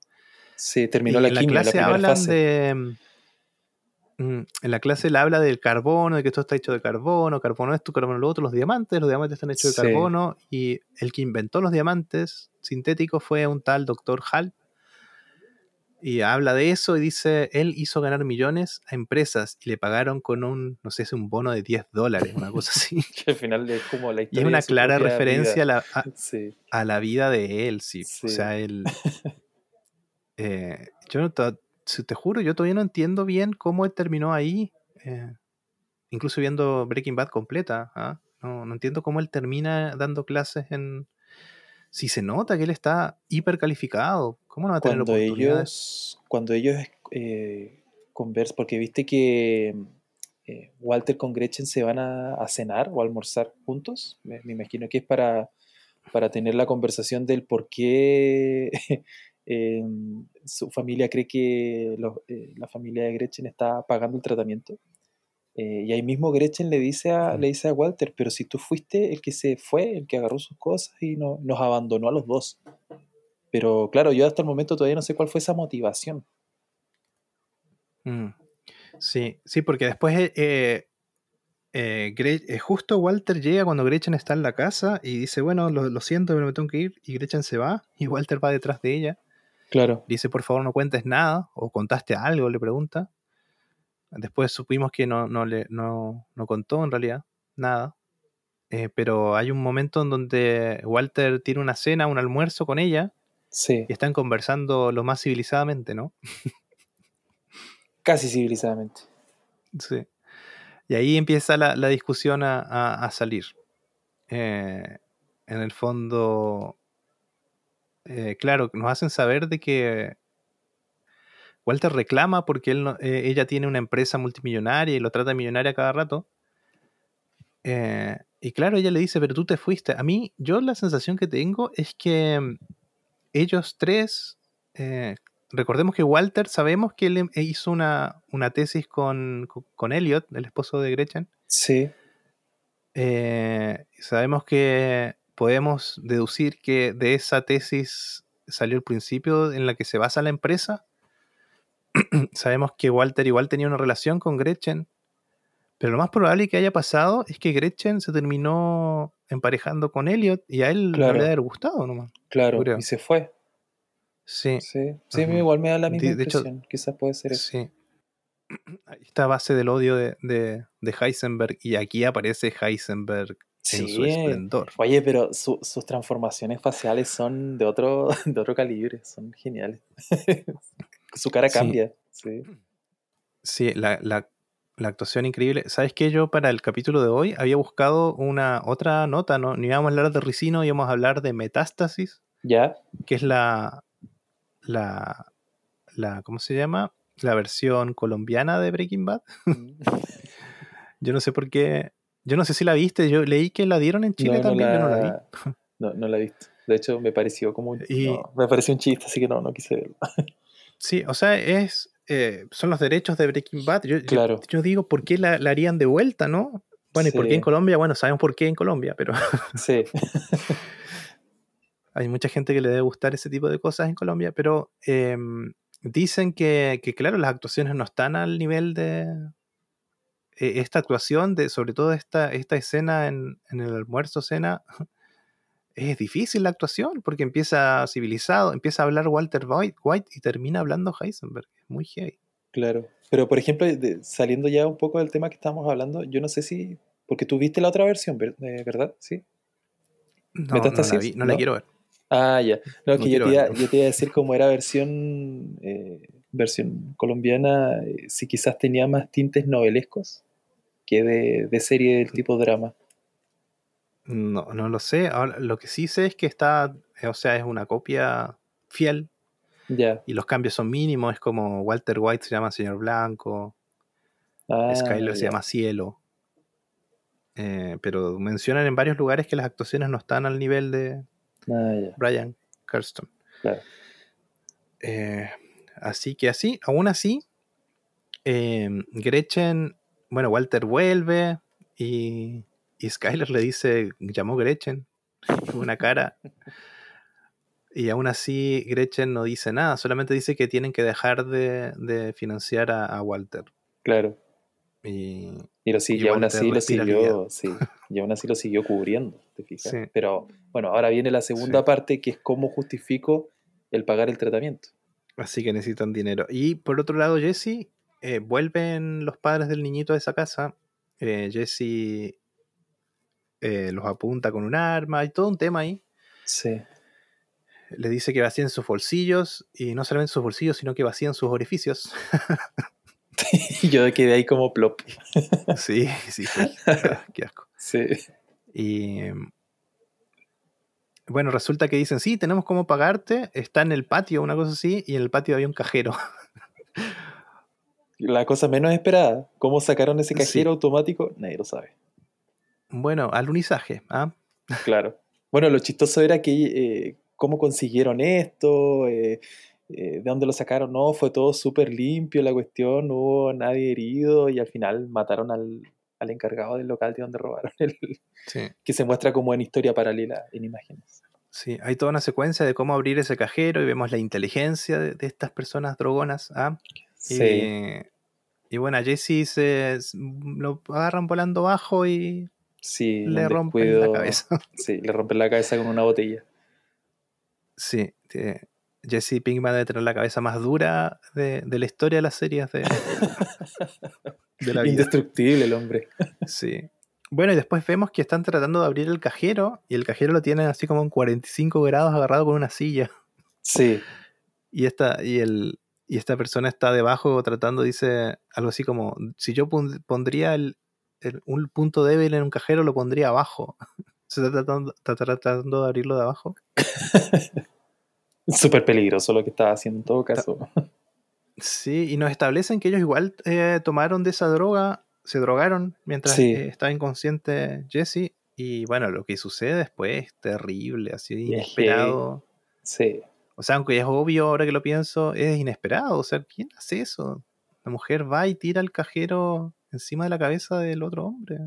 se terminó Y la en la quimio, la clase hablan fase. de. mm, En la clase le habla del carbono, de que esto está hecho de carbono, carbono esto, carbono lo otro, los diamantes, los diamantes están hechos de Sí. carbono, y el que inventó los diamantes sintéticos fue un tal doctor Hall. Y habla de eso y dice, él hizo ganar millones a empresas y le pagaron con un, no sé, es un bono de 10 dólares, una cosa así. Que al final es como la Y historia es una clara referencia a la, a- Sí, a la vida de él, sí. Sí. O sea, él. eh, yo no si te juro, yo todavía no entiendo bien cómo él terminó ahí. eh, incluso viendo Breaking Bad completa. ¿ah? No, no entiendo cómo él termina dando clases en... Si se nota que él está hipercalificado, ¿cómo no va a tener Cuando oportunidades? ellos, cuando ellos eh, conversan, porque viste que eh, Walter con Gretchen se van a, a cenar o a almorzar juntos, me, me imagino que es para, para tener la conversación del por qué eh, su familia cree que eh, la familia de Gretchen está pagando el tratamiento. Eh, y ahí mismo Gretchen le dice, a, le dice a Walter, pero si tú fuiste el que se fue, el que agarró sus cosas y no- nos abandonó a los dos. Pero claro, yo hasta el momento todavía no sé cuál fue esa motivación. Mm. Sí, sí, porque después eh, eh, eh, justo Walter llega cuando Gretchen está en la casa y dice, bueno, lo, lo siento, pero me tengo que ir. Y Gretchen se va y Walter va detrás de ella. Claro. Dice, por favor, no cuentes nada o contaste algo, le pregunta. Después supimos que no, no, le, no, no contó en realidad nada. Eh, pero hay un momento en donde Walter tiene una cena, un almuerzo con ella Sí, y están conversando lo más civilizadamente, ¿no? casi civilizadamente. Sí. Y ahí empieza la, la discusión a, a- a salir. Eh, en el fondo, eh, claro, nos hacen saber de que Walter reclama porque él no- eh, ella tiene una empresa multimillonaria y lo trata de millonaria cada rato. Eh, y claro, ella le dice, pero tú te fuiste. A mí, yo la sensación que tengo es que mm, ellos tres, eh, recordemos que Walter, sabemos que él em- hizo una, una tesis con, con- Elliot, el esposo de Gretchen. Sí, sabemos que podemos deducir que de esa tesis salió el principio en la que se basa la empresa. sabemos que Walter igual tenía una relación con Gretchen, pero lo más probable que haya pasado es que Gretchen se terminó emparejando con Elliot y a él no le debe haber gustado nomás. claro. Creo. Y se fue. Sí, Sí, sí, a mí igual me da la misma De- de hecho- impresión. Quizás puede ser eso. sí. Ahí está base del odio de, de- de Heisenberg y aquí aparece Heisenberg en su esplendor. Oye, pero su- sus transformaciones faciales son de otro, de otro calibre, son geniales. Su cara cambia. Sí. Sí, la, la- la actuación increíble. ¿Sabes qué? Yo para el capítulo de hoy había buscado una otra nota, ¿no? No íbamos a hablar de Ricino, íbamos a hablar de Metástasis, ¿Ya? que es la, la, la, ¿cómo se llama? La versión colombiana de Breaking Bad. Yo no sé por qué, yo no sé si la viste, yo leí que la dieron en Chile también, yo no la vi. No, no la he visto. De hecho, me pareció como un, Y- no, me pareció un chiste, así que no, no quise verlo. Sí, o sea, es, eh, son los derechos de Breaking Bad. Yo, yo- Claro. yo, digo, ¿por qué la, la harían de vuelta, no? Bueno, ¿y por qué en Colombia? Bueno, sabemos por qué en Colombia, pero Sí, hay mucha gente que le debe gustar ese tipo de cosas en Colombia, pero em, dicen que, que, claro, las actuaciones no están al nivel de eh, esta actuación, de, sobre todo esta, esta escena en, en el almuerzo, cena. Es difícil la actuación porque empieza civilizado, empieza a hablar Walter White, White y termina hablando Heisenberg. Es muy heavy. claro. Pero, por ejemplo, de- saliendo ya un poco del tema que estábamos hablando, yo no sé si... Porque tú viste la otra versión, ver- eh, ¿verdad? Sí. No, no la, ¿Metástasis? vi, no la ¿No? quiero ver. Ah, ya. No, que yo te, iba, yo te iba a decir cómo era versión, eh, versión colombiana, eh, si quizás tenía más tintes novelescos que de, de serie del tipo drama. No, no lo sé. Ahora, lo que sí sé es que está, eh, o sea, es una copia fiel y los cambios son mínimos. Es como Walter White se llama Señor Blanco, Ah, Skyler se llama Cielo. Eh, pero mencionan en varios lugares que las actuaciones no están al nivel de Ah. Brian Kirsten. Claro. Eh, así que así, aún así, eh, Gretchen, bueno, Walter vuelve y, y Skyler le dice, llamó Gretchen, una cara. Y aún así Gretchen no dice nada, solamente dice que tienen que dejar de, de financiar a, a Walter. Claro. Y, Y, lo, sí, Y y aún así lo siguió, sí, y aún así lo siguió cubriendo, ¿te fijas? Sí. Pero bueno, ahora viene la segunda Sí. parte que es cómo justifico el pagar el tratamiento. así que necesitan dinero. Y por otro lado, Jesse, eh, vuelven los padres del niñito a esa casa. Eh, Jesse eh, los apunta con un arma, hay todo un tema ahí. Sí. Le dice que vacíen sus bolsillos, y no solamente sus bolsillos, sino que vacían sus orificios. Y yo quedé ahí como plop. sí, sí, fue- ah, qué asco. Sí. Y bueno, resulta que dicen, sí, tenemos cómo pagarte, está en el patio, una cosa así, y en el patio había un cajero. La cosa menos esperada, ¿cómo sacaron ese cajero Sí. automático? Nadie lo sabe. Bueno, alunizaje, ¿ah? Claro. Bueno, lo chistoso era que eh, cómo consiguieron esto, eh, eh, de dónde lo sacaron, no, fue todo súper limpio la cuestión, no hubo nadie herido y al final mataron al, al encargado del local de donde robaron el Sí. que se muestra como en historia paralela en imágenes. Sí, hay toda una secuencia de cómo abrir ese cajero y vemos la inteligencia de, de estas personas drogonas, ¿ah? Sí, Y, y bueno, a Jesse se, lo agarran volando bajo y sí, le rompen descuido- la cabeza. Sí, le rompen la cabeza con una botella. Sí, tiene- Jesse Pinkman debe tener la cabeza más dura de, de la historia de las series de, de la vida. Indestructible el hombre. Sí. Bueno, y después vemos que están tratando de abrir el cajero y el cajero lo tienen así como en 45 grados agarrado con una silla. Sí, Y esta, y el, y esta persona está debajo tratando, dice algo así como, si yo pon- pondría el, el- un punto débil en un cajero, lo pondría abajo. Se está tratando, está tratando de abrirlo de abajo. súper peligroso lo que estaba haciendo en todo caso. Sí, y nos establecen que ellos igual eh, tomaron de esa droga, se drogaron mientras Sí. eh, estaba inconsciente Jesse. Y bueno, lo que sucede después es terrible, así es inesperado. Sí, O sea, aunque es obvio ahora que lo pienso, es inesperado. O sea, ¿quién hace eso? La mujer va y tira el cajero encima de la cabeza del otro hombre.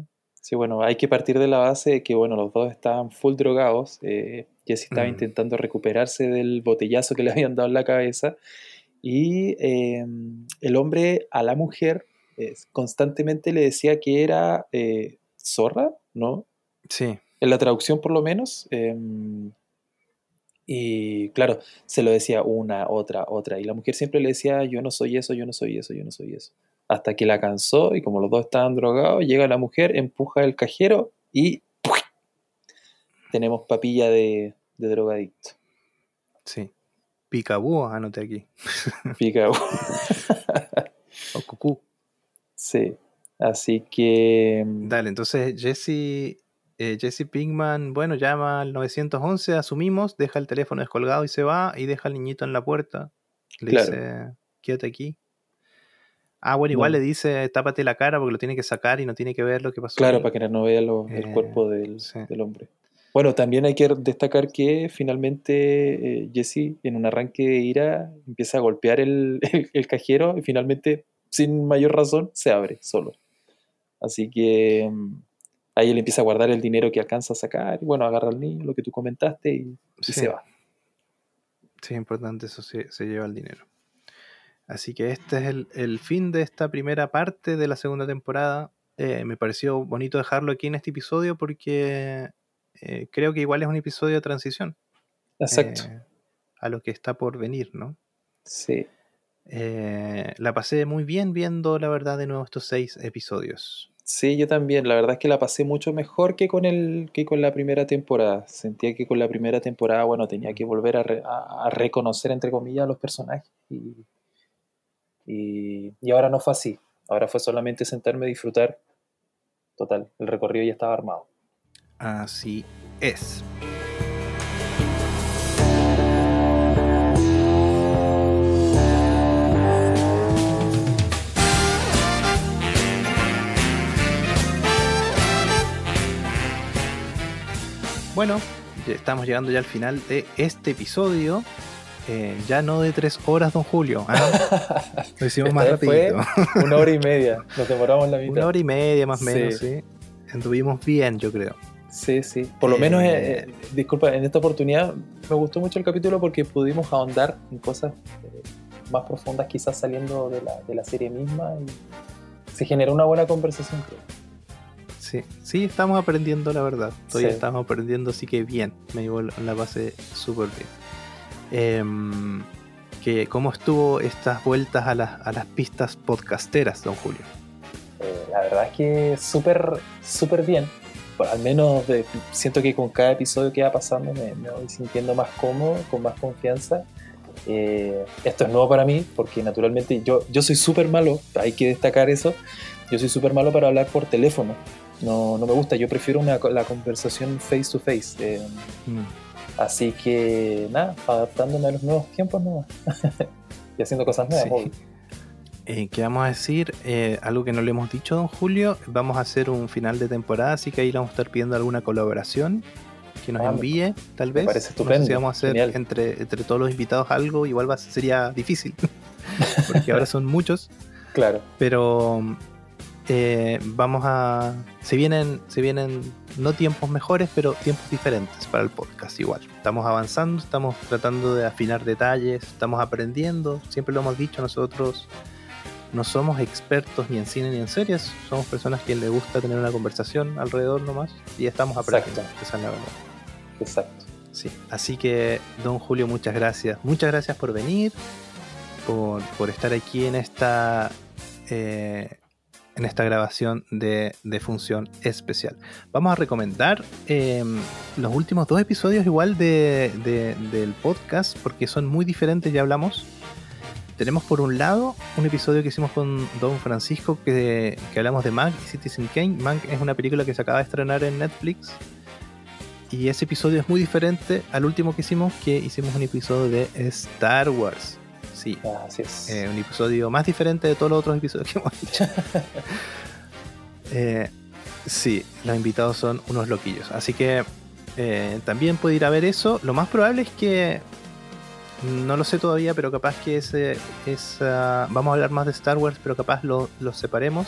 sí, bueno, hay que partir de la base de que, bueno, los dos estaban full drogados. Eh, Jesse estaba Mm. intentando recuperarse del botellazo que le habían dado en la cabeza. Y eh, el hombre a la mujer eh, constantemente le decía que era eh, zorra, ¿no? Sí, en la traducción por lo menos. em, y claro, se lo decía una, otra, otra. Y la mujer siempre le decía, yo no soy eso, yo no soy eso, yo no soy eso. Hasta que la cansó y como los dos estaban drogados, llega la mujer, empuja el cajero y ¡pui! tenemos papilla de, de drogadicto. sí. Picabúo, anoté aquí. Pica. O cucú. sí. Así que... em, Dale, entonces Jesse, eh, Jesse Pinkman, bueno, llama al 911, asumimos, deja el teléfono descolgado y se va y deja al niñito en la puerta. Le Claro. dice, quédate aquí. Ah, bueno, igual No. le dice, tápate la cara porque lo tiene que sacar y no tiene que ver lo que pasó. Claro, ahí". para que no vea lo- el Eh, cuerpo del, sí. del hombre. Bueno, también hay que destacar que finalmente eh, Jesse, en un arranque de ira, empieza a golpear el, el- el cajero y finalmente, sin mayor razón, se abre solo. Así que mm, ahí él empieza a guardar el dinero que alcanza a sacar y bueno, agarra al niño, lo que tú comentaste, y, y Sí. se va. Sí, es importante, eso se, se lleva el dinero. Así que este es el, el fin de esta primera parte de la segunda temporada. Eh, me pareció bonito dejarlo aquí en este episodio porque eh, creo que igual es un episodio de transición Exacto. eh, a lo que está por venir, ¿no? Sí. La pasé muy bien viendo, la verdad, de nuevo estos seis episodios. Sí, yo también. La verdad es que la pasé mucho mejor que con el que con la primera temporada. Sentía que con la primera temporada, bueno, tenía que volver a, re- a- a reconocer, entre comillas, a los personajes. Y, y, ahora no fue así. Ahora fue solamente sentarme a disfrutar. Total, el recorrido ya estaba armado. Así es. Bueno, estamos llegando ya al final de este episodio. Eh, ya no de tres horas, don Julio. ¿ah? Lo hicimos más fue rapidito. Una hora y media. Nos demoramos la mitad. Una hora y media más o Sí. menos, sí. Anduvimos bien, yo creo. Sí, sí. Por lo Eh, menos, eh, eh, disculpa, en esta oportunidad me gustó mucho el capítulo porque pudimos ahondar en cosas eh, más profundas, quizás saliendo de la, de la serie misma. Y se generó una buena conversación, creo. Sí, sí, estamos aprendiendo, la verdad. Todavía Sí. estamos aprendiendo, así que bien. Me llevo la la base súper bien. Em, que, ¿Cómo estuvo estas vueltas a las, a las pistas podcasteras, don Julio? Eh, la verdad es que súper, súper bien. Bueno, al menos de- siento que con cada episodio que va pasando me, me voy sintiendo más cómodo, con más confianza. Eh, esto es nuevo para mí porque naturalmente yo, yo soy súper malo, hay que destacar eso. Yo soy súper malo para hablar por teléfono. No, no me gusta, yo prefiero una, la conversación face to face. eh, Mm. Así que nada, adaptándome a los nuevos tiempos nomás. y haciendo cosas nuevas, Sí. Eh, ¿Qué vamos a decir? Eh, algo que no le hemos dicho, don Julio. Vamos a hacer un final de temporada, así que ahí le vamos a estar pidiendo alguna colaboración que nos Ah, envíe, tal vez. parece No sé si estupendo, vamos a hacer genial. entre, entre todos los invitados algo, igual va, sería difícil, porque ahora son muchos. Claro, Pero eh, vamos a. Se vienen, se vienen no tiempos mejores, pero tiempos diferentes para el podcast igual. Estamos avanzando, estamos tratando de afinar detalles, estamos aprendiendo. Siempre lo hemos dicho, nosotros no somos expertos ni en cine ni en series, somos personas que les gusta tener una conversación alrededor nomás y estamos aprendiendo. Exacto. Esa es la verdad. exacto. Sí, así que, don Julio, muchas gracias. Muchas gracias por venir, por, por estar aquí en esta, eh, en esta grabación de, función especial. Vamos a recomendar eh, los últimos dos episodios igual de, de- del podcast, porque son muy diferentes, ya hablamos. Tenemos por un lado un episodio que hicimos con Don Francisco que, que hablamos de Mank y Citizen Kane. Mank es una película que se acaba de estrenar en Netflix. Y ese episodio es muy diferente al último que hicimos, que hicimos un episodio de Star Wars. Sí, Así es. eh, un episodio más diferente de todos los otros episodios que hemos hecho. Eh, sí, los invitados son unos loquillos. Así que eh, también puede ir a ver eso. Lo más probable es que. No lo sé todavía, pero capaz que ese. esa- vamos a hablar más de Star Wars, pero capaz lo, los separemos.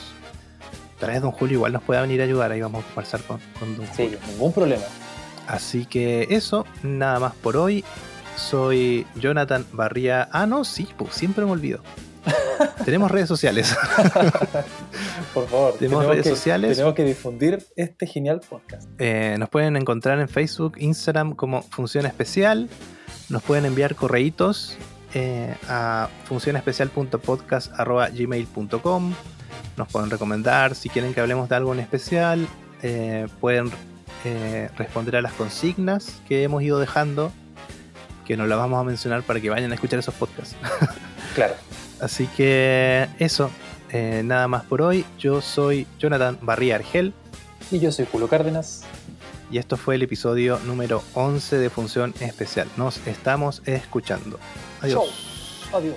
Tal vez Don Julio igual nos pueda venir a ayudar. Ahí vamos a conversar con, con Don Sí, Julio. ningún problema. Así que eso, nada más por hoy. Soy Jonathan Barría. Ah, no, sí, pues siempre me olvido. Tenemos redes sociales. Por favor, Tenemos redes que, sociales. Tenemos que difundir este genial podcast. Eh, nos pueden encontrar en Facebook, Instagram como Función Especial. Nos pueden enviar correitos eh, a funcionespecial.podcast.gmail.com. Nos pueden recomendar si quieren que hablemos de algo en especial. Eh, pueden eh, responder a las consignas que hemos ido dejando, que nos las vamos a mencionar para que vayan a escuchar esos podcasts. Claro. Así que eso, eh, nada más por hoy. Yo soy Jonathan Barría Argel. Y yo soy Julio Cárdenas. Y esto fue el episodio número 11 de Función Especial. Nos estamos escuchando. Adiós. Chau. Adiós.